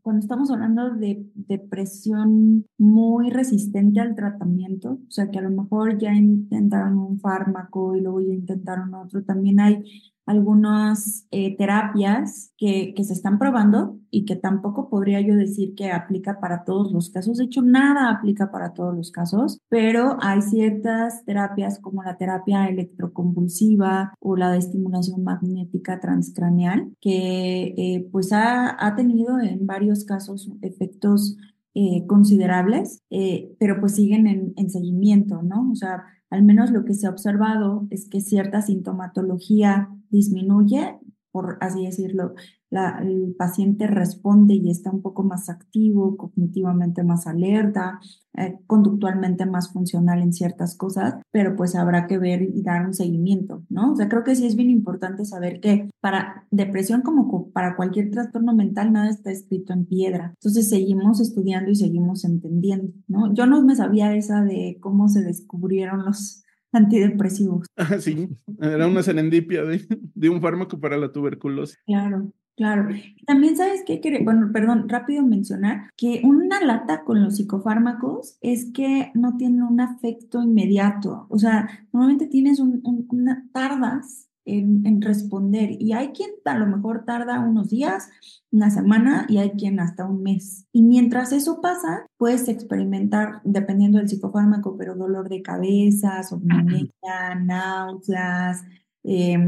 cuando estamos hablando de depresión muy resistente al tratamiento, o sea, que a lo mejor ya intentaron un fármaco y luego ya intentaron otro, también hay algunas eh, terapias que, que, se están probando y que tampoco podría yo decir que aplica para todos los casos. De hecho, nada aplica para todos los casos, pero hay ciertas terapias como la terapia electroconvulsiva o la de estimulación magnética transcraneal que eh, pues ha, ha, tenido en varios casos efectos eh, considerables, eh, pero pues siguen en, en seguimiento, ¿no? O sea, al menos lo que se ha observado es que cierta sintomatología disminuye, por así decirlo, el paciente responde y está un poco más activo, cognitivamente más alerta, eh, conductualmente más funcional en ciertas cosas, pero pues habrá que ver y dar un seguimiento, ¿no? O sea, creo que sí es bien importante saber que para depresión como para cualquier trastorno mental nada está escrito en piedra. Entonces seguimos estudiando y seguimos entendiendo, ¿no? Yo no me sabía esa de cómo se descubrieron los antidepresivos. Ah, sí, era una serendipia de, de un fármaco para la tuberculosis. Claro. Claro. También sabes qué, bueno, perdón, rápido mencionar que una lata con los psicofármacos es que no tienen un afecto inmediato. O sea, normalmente tienes un, una, tardas en, en, responder y hay quien a lo mejor tarda unos días, una semana y hay quien hasta un mes. Y mientras eso pasa, puedes experimentar, dependiendo del psicofármaco, pero dolor de cabeza, somnolencia, náuseas, eh,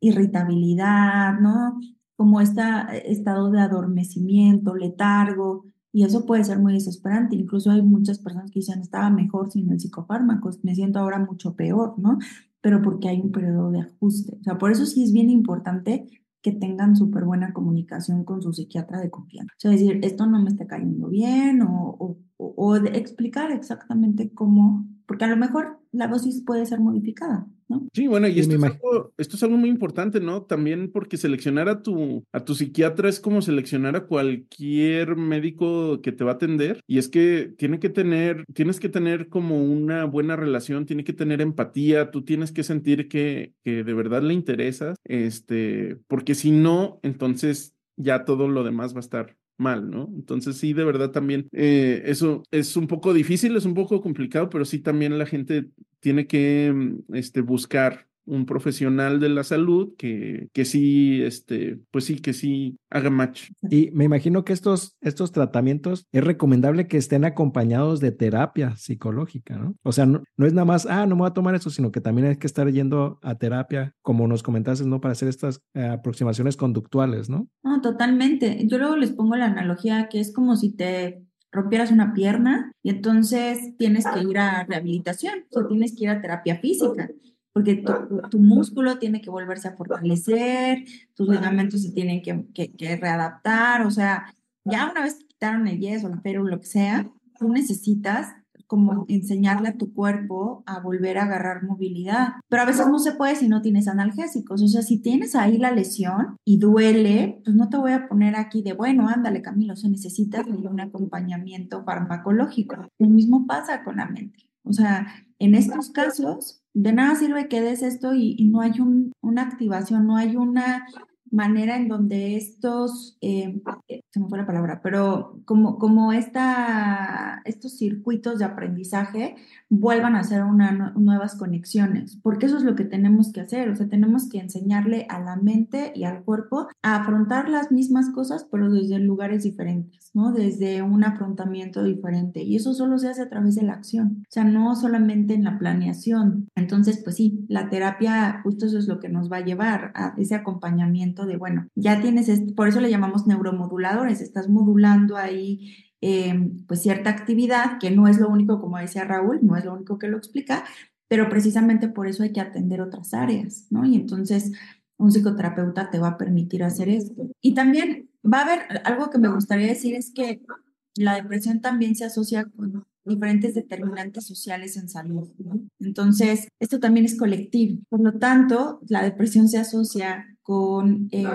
irritabilidad, ¿no? como este estado de adormecimiento, letargo, y eso puede ser muy desesperante. Incluso hay muchas personas que dicen, estaba mejor sin el psicofármaco, me siento ahora mucho peor, ¿no? Pero porque hay un periodo de ajuste. O sea, por eso sí es bien importante que tengan súper buena comunicación con su psiquiatra de confianza. O sea, decir, esto no me está cayendo bien o, o, o explicar exactamente cómo, porque a lo mejor la dosis puede ser modificada, ¿no? Sí, bueno, y esto, es algo, esto, es algo, muy importante, ¿no? También porque seleccionar a tu, a tu psiquiatra es como seleccionar a cualquier médico que te va a atender y es que tiene que tener, tienes que tener como una buena relación, tiene que tener empatía, tú tienes que sentir que, que de verdad le interesas, este, porque si no, entonces ya todo lo demás va a estar mal, ¿no? Entonces sí, de verdad también eh, eso es un poco difícil, es un poco complicado, pero sí también la gente tiene que mm, este, buscar un profesional de la salud que, que sí, este, pues sí, que sí haga match. Y me imagino que estos, estos tratamientos es recomendable que estén acompañados de terapia psicológica, ¿no? O sea, no, no es nada más, ah, no me voy a tomar eso, sino que también hay que estar yendo a terapia, como nos comentaste, ¿no? Para hacer estas eh, aproximaciones conductuales, ¿no? No, totalmente. Yo luego les pongo la analogía que es como si te rompieras una pierna y entonces tienes que ir a rehabilitación o tienes que ir a terapia física porque tu, músculo tiene que volverse a fortalecer, tus ligamentos se tienen que, que, readaptar, o sea, ya una vez que quitaron el yeso, la férula, lo que sea, tú necesitas como enseñarle a tu cuerpo a volver a agarrar movilidad. Pero a veces no se puede si no tienes analgésicos. O sea, si tienes ahí la lesión y duele, pues no te voy a poner aquí de, bueno, ándale, Camilo, o sea, necesitas un acompañamiento farmacológico. Lo mismo pasa con la mente. O sea, en estos casos, de nada sirve que des esto y, no hay una activación, no hay una manera en donde estos, eh, se me fue la palabra, pero como, como esta, estos circuitos de aprendizaje vuelvan a hacer una, nuevas conexiones, porque eso es lo que tenemos que hacer, o sea, tenemos que enseñarle a la mente y al cuerpo a afrontar las mismas cosas, pero desde lugares diferentes, ¿no? Desde un afrontamiento diferente, y eso solo se hace a través de la acción, o sea, no solamente en la planeación. Entonces, pues sí, la terapia, justo eso es lo que nos va a llevar a ese acompañamiento de, bueno, ya tienes, por eso le llamamos neuromoduladores, estás modulando ahí eh, pues cierta actividad, que no es lo único, como decía Raúl, no es lo único que lo explica, pero precisamente por eso hay que atender otras áreas, ¿no? Y entonces un psicoterapeuta te va a permitir hacer esto. Y también va a haber algo que me gustaría decir es que la depresión también se asocia con diferentes determinantes sociales en salud. ¿no? Entonces, esto también es colectivo. Por lo tanto, la depresión se asocia con eh,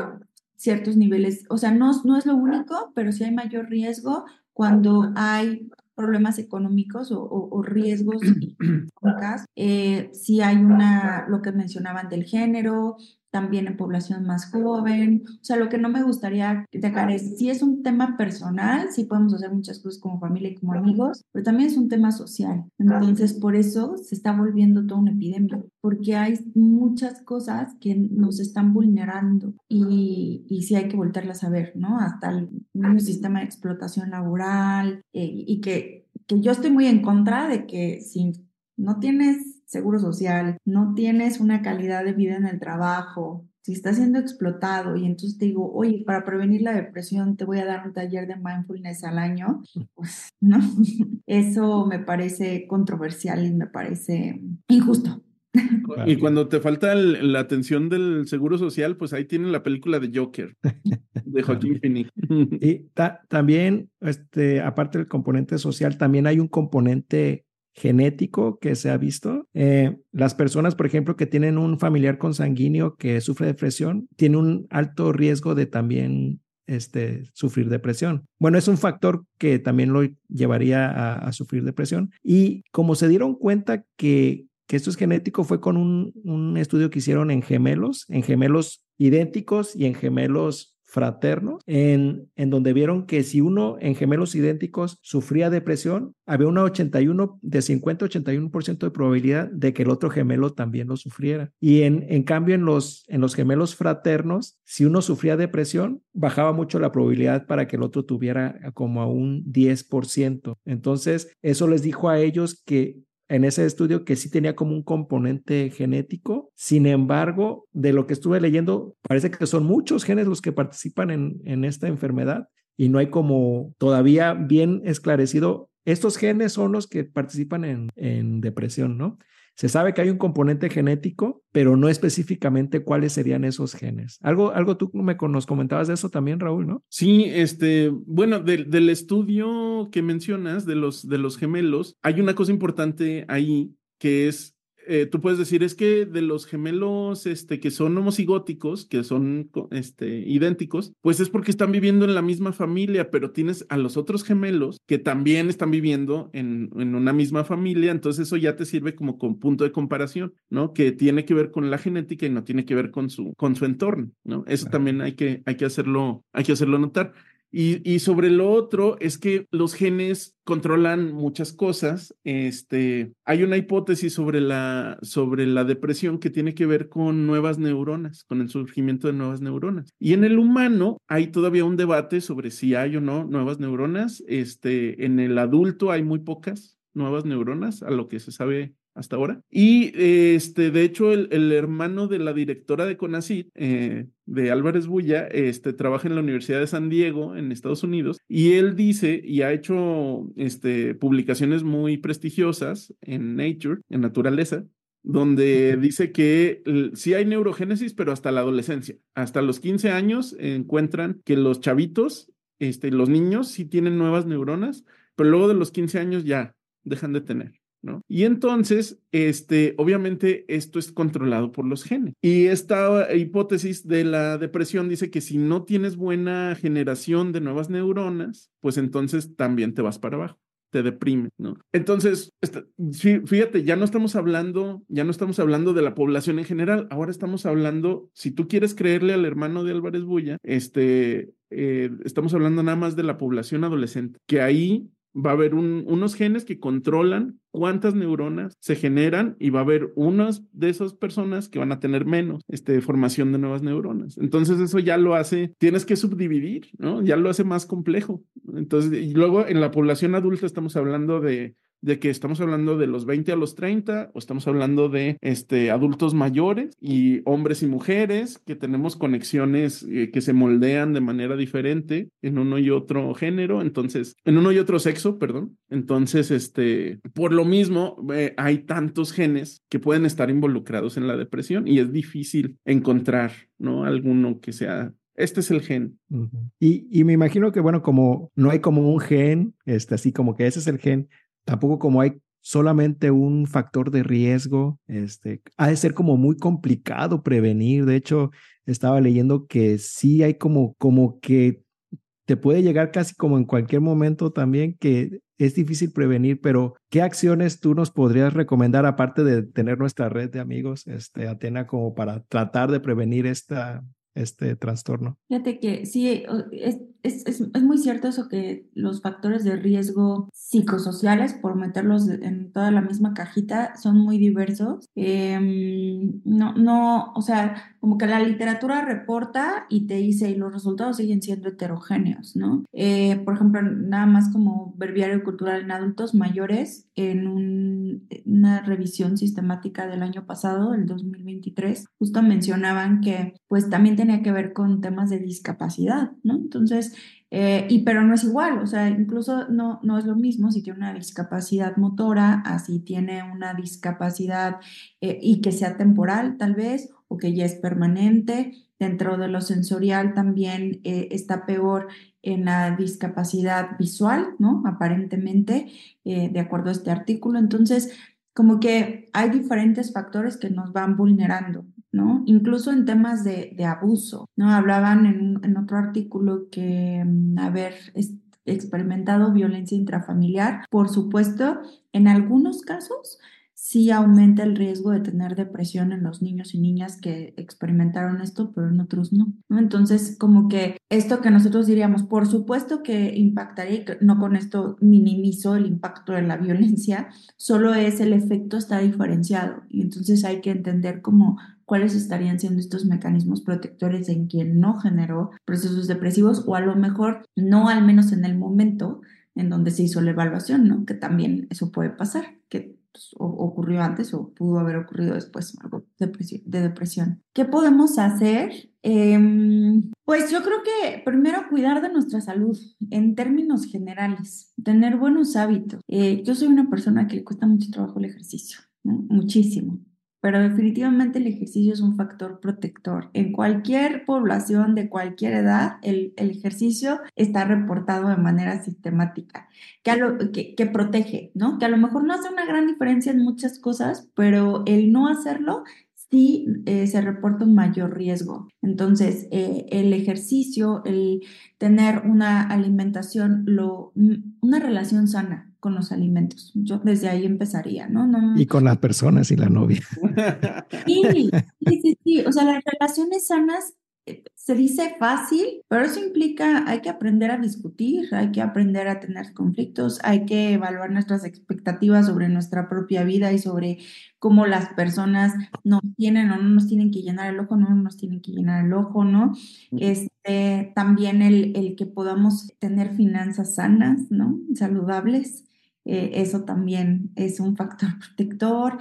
ciertos niveles, o sea, no, no es lo único, pero sí hay mayor riesgo cuando hay problemas económicos o, riesgos eh, si hay una, lo que mencionaban del género, también en población más joven. O sea, lo que no me gustaría dejar es, si es un tema personal, sí podemos hacer muchas cosas como familia y como amigos, pero también es un tema social. Entonces, por eso se está volviendo toda una epidemia, porque hay muchas cosas que nos están vulnerando y, y sí hay que volverlas a ver, ¿no? Hasta el mismo sistema de explotación laboral eh, y que, que yo estoy muy en contra de que si no tienes seguro social, no tienes una calidad de vida en el trabajo, si estás siendo explotado y entonces te digo, oye, para prevenir la depresión te voy a dar un taller de mindfulness al año, pues no, eso me parece controversial y me parece injusto. Y cuando te falta la atención del seguro social, pues ahí tienen la película de Joker, de Joaquín Phoenix. Y también, este, aparte del componente social, también hay un componente genético que se ha visto. Eh, las personas, por ejemplo, que tienen un familiar consanguíneo que sufre depresión, tienen un alto riesgo de también este, sufrir depresión. Bueno, es un factor que también lo llevaría a, sufrir depresión. Y como se dieron cuenta que, que esto es genético, fue con un, un estudio que hicieron en gemelos, en gemelos idénticos y en gemelos fraterno, en, en donde vieron que si uno en gemelos idénticos sufría depresión, había una 81, de 50 a 81% de probabilidad de que el otro gemelo también lo sufriera. Y en, en cambio, en los, en los gemelos fraternos, si uno sufría depresión, bajaba mucho la probabilidad para que el otro tuviera como a un 10%. Entonces, eso les dijo a ellos que en ese estudio que sí tenía como un componente genético. Sin embargo, de lo que estuve leyendo, parece que son muchos genes los que participan en, en esta enfermedad y no hay como todavía bien esclarecido. Estos genes son los que participan en, en depresión, ¿no? Se sabe que hay un componente genético, pero no específicamente cuáles serían esos genes. Algo, algo tú me, nos comentabas de eso también, Raúl, ¿no? Sí, este, bueno, del estudio que mencionas de los, de los gemelos, hay una cosa importante ahí que es eh, tú puedes decir, es que de los gemelos este, que son homocigóticos, que son este, idénticos, pues es porque están viviendo en la misma familia, pero tienes a los otros gemelos que también están viviendo en, en una misma familia, entonces eso ya te sirve como con punto de comparación, ¿no? Que tiene que ver con la genética y no tiene que ver con su, con su entorno, ¿no? Eso también hay que, hay que hacerlo, hay que hacerlo notar. Y, sobre lo otro es que los genes controlan muchas cosas. Este, hay una hipótesis sobre la, sobre la depresión que tiene que ver con nuevas neuronas, con el surgimiento de nuevas neuronas. Y en el humano hay todavía un debate sobre si hay o no nuevas neuronas. Este, en el adulto hay muy pocas nuevas neuronas, a lo que se sabe hasta ahora. Y este, de hecho, el, el hermano de la directora de CONACYT, eh, de Álvarez Bulla, este, trabaja en la Universidad de San Diego, en Estados Unidos, y él dice y ha hecho este, publicaciones muy prestigiosas en Nature, en Naturaleza, donde dice que sí hay neurogénesis, pero hasta la adolescencia. Hasta los 15 años encuentran que los chavitos, este, los niños sí tienen nuevas neuronas, pero luego de los 15 años ya dejan de tener. ¿No? Y entonces, este, obviamente, esto es controlado por los genes. Y esta hipótesis de la depresión dice que si no tienes buena generación de nuevas neuronas, pues entonces también te vas para abajo te deprime, ¿no? Entonces, fíjate, ya no estamos hablando, ya no estamos hablando de la población en general, ahora estamos hablando, si tú quieres creerle al hermano de Álvarez Bulla, este, eh, estamos hablando nada más de la población adolescente, que ahí va a haber unos genes que controlan cuántas neuronas se generan y va a haber unas de esas personas que van a tener menos este, formación de nuevas neuronas. Entonces eso ya lo hace, tienes que subdividir, ¿no? Ya lo hace más complejo. Entonces, y luego en la población adulta estamos hablando de de que estamos hablando de los 20 a los 30 o estamos hablando de este, adultos mayores y hombres y mujeres que tenemos conexiones eh, que se moldean de manera diferente en uno y otro género, entonces, en uno y otro sexo, perdón. Entonces, este, por lo mismo, eh, hay tantos genes que pueden estar involucrados en la depresión y es difícil encontrar, ¿no? Alguno que sea este es el gen. y, y, me imagino que, bueno, como no hay como un gen, este, así como que ese es el gen, tampoco como hay solamente un factor de riesgo, este, ha de ser como muy complicado prevenir. De hecho, estaba leyendo que sí hay como, como que te puede llegar casi como en cualquier momento también que es difícil prevenir, pero ¿qué acciones tú nos podrías recomendar aparte de tener nuestra red de amigos, este, Atena, como para tratar de prevenir esta, este trastorno? Fíjate que sí, es, es, es, es, muy cierto eso que los factores de riesgo psicosociales, por meterlos en toda la misma cajita, son muy diversos. Em, no, no, o sea, como que la literatura reporta y te dice, y los resultados siguen siendo heterogéneos, ¿no? Eh, por ejemplo, nada más como verbiario cultural en adultos mayores, en un, una revisión sistemática del año pasado, el 2023, justo mencionaban que pues también tenía que ver con temas de discapacidad, ¿no? Entonces, eh, y pero no es igual, o sea, incluso no, no es lo mismo si tiene una discapacidad motora, así tiene una discapacidad eh, y que sea temporal tal vez, o que ya es permanente. Dentro de lo sensorial también eh, está peor en la discapacidad visual, ¿no? Aparentemente, de acuerdo a este artículo. Entonces, como que hay diferentes factores que nos van vulnerando. ¿No? Incluso en temas de, abuso, ¿no? Hablaban en, otro artículo que mm, haber experimentado violencia intrafamiliar, por supuesto, en algunos casos sí aumenta el riesgo de tener depresión en los niños y niñas que experimentaron esto, pero en otros no. Entonces, como que esto que nosotros diríamos, por supuesto que impactaría, no con esto minimizo el impacto de la violencia, solo es el efecto está diferenciado y entonces hay que entender cómo cuáles estarían siendo estos mecanismos protectores en quien no generó procesos depresivos o a lo mejor no al menos en el momento en donde se hizo la evaluación, ¿no? Que también eso puede pasar, que pues, ocurrió antes o pudo haber ocurrido después algo de depresión. ¿Qué podemos hacer? Em, pues yo creo que primero cuidar de nuestra salud en términos generales, tener buenos hábitos. Eh, yo soy una persona que le cuesta mucho trabajo el ejercicio, muchísimo pero definitivamente el ejercicio es un factor protector. En cualquier población de cualquier edad, el, ejercicio está reportado de manera sistemática, que, que, protege, ¿no? Que a lo mejor no hace una gran diferencia en muchas cosas, pero el no hacerlo sí eh, se reporta un mayor riesgo. Entonces, eh, el ejercicio, el tener una alimentación, lo, una relación sana con los alimentos. Yo desde ahí empezaría, ¿no? no y con las personas y la novia. Sí, sí, sí, sí. O sea, las relaciones sanas eh, se dice fácil, pero eso implica, hay que aprender a discutir, hay que aprender a tener conflictos, hay que evaluar nuestras expectativas sobre nuestra propia vida y sobre cómo las personas nos tienen o no nos tienen que llenar el ojo, no nos tienen que llenar el ojo, ¿no? Este, también el, el que podamos tener finanzas sanas, ¿no? Saludables. Eh, eso también es un factor protector,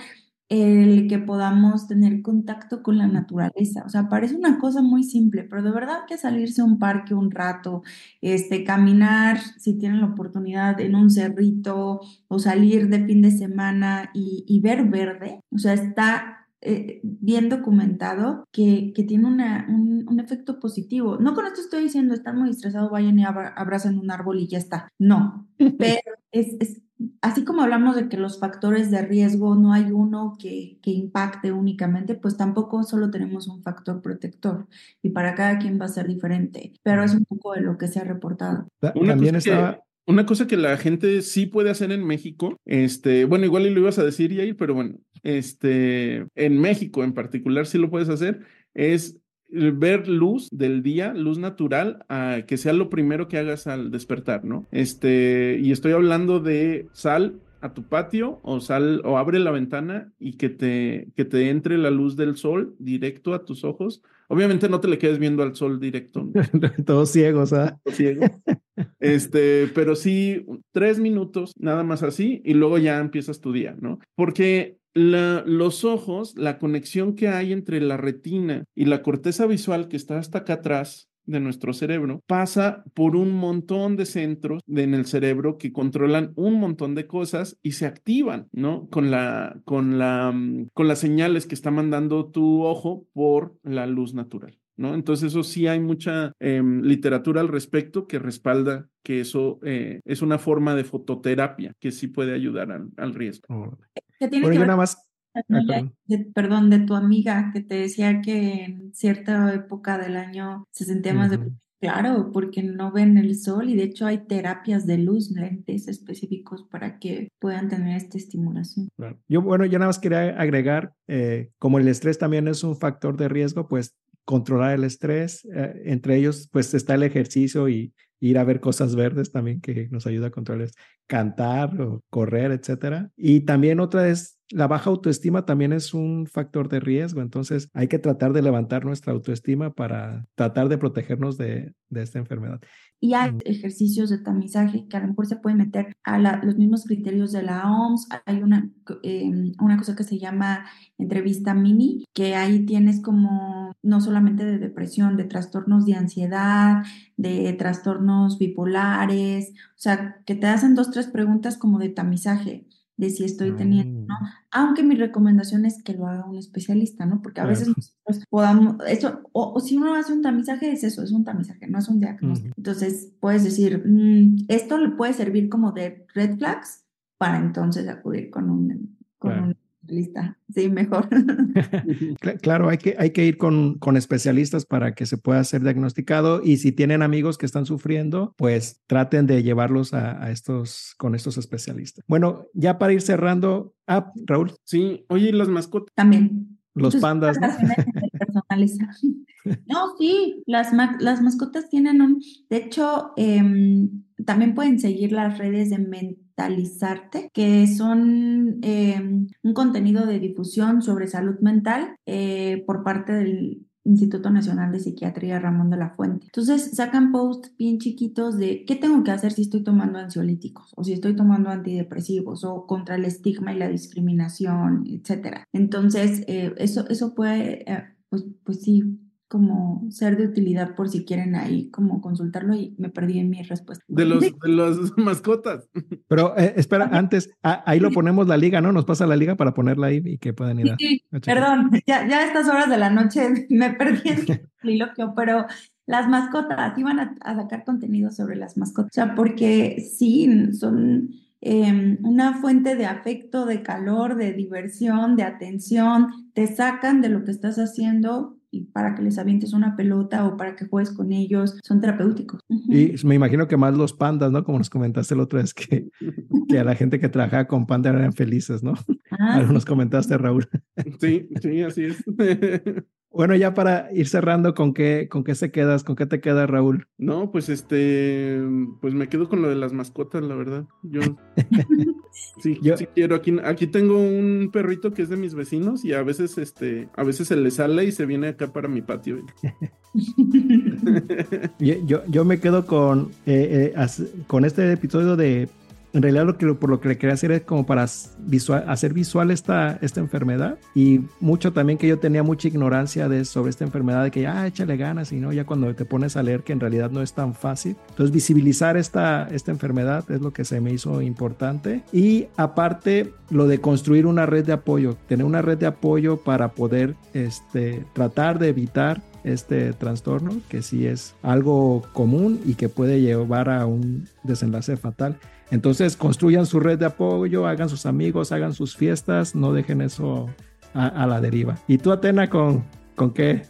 el que podamos tener contacto con la naturaleza. O sea, parece una cosa muy simple, pero de verdad que salirse a un parque un rato, este, caminar, si tienen la oportunidad, en un cerrito o salir de fin de semana y, ver verde, o sea, está eh, bien documentado que, que tiene una, un, un, efecto positivo. No con esto estoy diciendo, están muy estresados, vayan y abracen un árbol y ya está. No, pero es, es así como hablamos de que los factores de riesgo no hay uno que, que, impacte únicamente, pues tampoco solo tenemos un factor protector y para cada quien va a ser diferente, pero es un poco de lo que se ha reportado. Una También estaba... Una cosa que la gente sí puede hacer en México, este, bueno, igual y lo ibas a decir, Yair, pero bueno, este, en México en particular sí lo puedes hacer, es ver luz del día, luz natural, a que sea lo primero que hagas al despertar, ¿no? Este, y estoy hablando de sal a tu patio o sal o abre la ventana y que te, que te entre la luz del sol directo a tus ojos. Obviamente no te le quedes viendo al sol directo. ¿no? Todos ciegos, ¿ah? Todos ciegos. Este, pero sí, tres minutos, nada más así, y luego ya empiezas tu día, ¿no? Porque los ojos, la conexión que hay entre la retina y la corteza visual que está hasta acá atrás de nuestro cerebro pasa por un montón de centros en el cerebro que controlan un montón de cosas y se activan, ¿no? Con la con la mm, con las señales que está mandando tu ojo por la luz natural. ¿No? Entonces eso sí hay mucha em, literatura al respecto que respalda que eso eh, es una forma de fototerapia que sí puede ayudar al riesgo. ¿Qué tiene que ver nada más... perdón. De, tu amiga que te decía que en cierta época del año se sentía más de... Claro, porque no ven el sol y de hecho hay terapias de luz, lentes específicos para que puedan tener esta estimulación. Yo, bueno, yo nada más quería agregar, eh, como el estrés también es un factor de riesgo, pues controlar el estrés, eh, entre ellos pues está el ejercicio y ir a ver cosas verdes también que nos ayuda a controlar, cantar o correr, etcétera. Y también otra es la baja autoestima también es un factor de riesgo, entonces hay que tratar de levantar nuestra autoestima para tratar de protegernos de, de esta enfermedad. Y hay ejercicios de tamizaje que a lo mejor se pueden meter a los mismos criterios de la OMS. Hay una, em, una cosa que se llama entrevista mini, que ahí tienes como no solamente de depresión, de trastornos de ansiedad, de trastornos bipolares, o sea, que te hacen dos, tres preguntas como de tamizaje de si estoy teniendo, ¿no? Ah. Aunque mi recomendación es que lo haga un especialista, ¿no? Porque a veces nosotros podamos, eso, o, si uno hace un tamizaje, es eso, es un tamizaje, no es un diagnóstico. Entonces, puedes decir, mm, esto le puede servir como de red flags para entonces acudir con un, con un lista. Sí, mejor. claro, hay que, hay que ir con, con especialistas para que se pueda ser diagnosticado y si tienen amigos que están sufriendo, pues traten de llevarlos a, estos, con estos especialistas. Bueno, ya para ir cerrando, ah, Raúl. Sí, oye, las mascotas. También. Los pandas. ¿no? No, sí, las, las mascotas tienen un, de hecho, em, también pueden seguir las redes de Mentalizarte, que son em, un contenido de difusión sobre salud mental eh, por parte del Instituto Nacional de Psiquiatría Ramón de la Fuente. Entonces sacan posts bien chiquitos de qué tengo que hacer si estoy tomando ansiolíticos o si estoy tomando antidepresivos o contra el estigma y la discriminación, etcétera. Entonces, eh, eso, eso puede, eh, pues, pues sí, como ser de utilidad por si quieren ahí como consultarlo y me perdí en mi respuesta. De los de las mascotas. Pero eh, espera, antes, ahí lo ponemos la liga, ¿no? Nos pasa la liga para ponerla ahí y que puedan ir a, sí, Perdón, ya, ya a estas horas de la noche me perdí en el pero las mascotas, iban a, a, sacar contenido sobre las mascotas, o sea, porque sí, son em, una fuente de afecto, de calor, de diversión, de atención, te sacan de lo que estás haciendo y para que les avientes una pelota o para que juegues con ellos, son terapéuticos. Y me imagino que más los pandas, ¿no? Como nos comentaste el otro vez, que, que a la gente que trabajaba con pandas eran felices, ¿no? Ah, nos comentaste, Raúl. Sí, sí, así es. Bueno, ya para ir cerrando, ¿con qué, ¿con qué se quedas? ¿Con qué te queda, Raúl? No, pues este, pues me quedo con lo de las mascotas, la verdad. Yo sí, Yo... sí quiero. Aquí, aquí tengo un perrito que es de mis vecinos y a veces, este, a veces se le sale y se viene acá para mi patio. yo, yo, me quedo con, eh, eh, con este episodio de en realidad lo que, por lo que le quería hacer es como para visual, hacer visual esta, esta enfermedad y mucho también que yo tenía mucha ignorancia de, sobre esta enfermedad de que ah, échale ganas y no, ya cuando te pones a leer que en realidad no es tan fácil. Entonces visibilizar esta, esta enfermedad es lo que se me hizo importante y aparte lo de construir una red de apoyo, tener una red de apoyo para poder este, tratar de evitar este trastorno, que sí es algo común y que puede llevar a un desenlace fatal. Entonces construyan su red de apoyo, hagan sus amigos, hagan sus fiestas, no dejen eso a, la deriva. ¿Y tú, Atena, con, con qué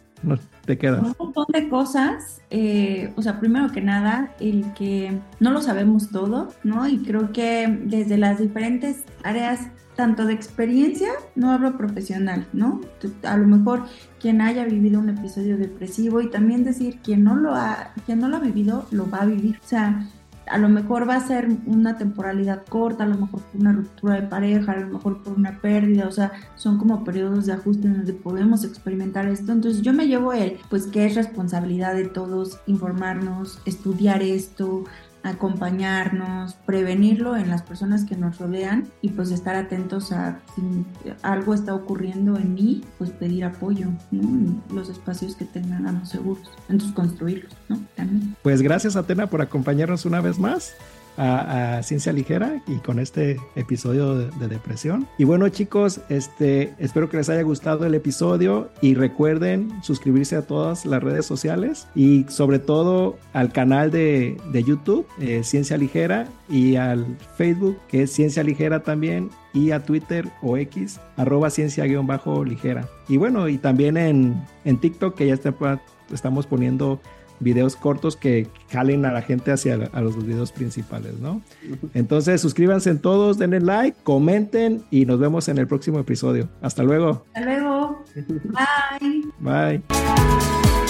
te quedas? Un montón de cosas. Eh, o sea, primero que nada, el que no lo sabemos todo, ¿no? Y creo que desde las diferentes áreas tanto de experiencia, no hablo profesional, ¿no? A lo mejor quien haya vivido un episodio depresivo y también decir quien no lo ha, quien no lo ha vivido, lo va a vivir. O sea, a lo mejor va a ser una temporalidad corta, a lo mejor por una ruptura de pareja, a lo mejor por una pérdida, o sea, son como periodos de ajuste en donde podemos experimentar esto. Entonces yo me llevo el, pues que es responsabilidad de todos informarnos, estudiar esto, acompañarnos, prevenirlo en las personas que nos rodean y pues estar atentos a si algo está ocurriendo en mí, pues pedir apoyo, ¿no? En los espacios que tengamos seguros, entonces construirlos, ¿no? También. Pues gracias Atena por acompañarnos una vez más Ciencia Ligera y con este episodio de, de, depresión. Y bueno chicos, este, espero que les haya gustado el episodio y recuerden suscribirse a todas las redes sociales y sobre todo al canal de, de YouTube, eh, Ciencia Ligera, y al Facebook, que es Ciencia Ligera también, y a Twitter o X, arroba ciencia-ligera. Y bueno, y también en, en TikTok, que ya estamos poniendo videos cortos que jalen a la gente hacia a los videos principales, ¿no? Entonces, suscríbanse en todos, denle like, comenten y nos vemos en el próximo episodio. Hasta luego. Hasta luego. Bye. Bye.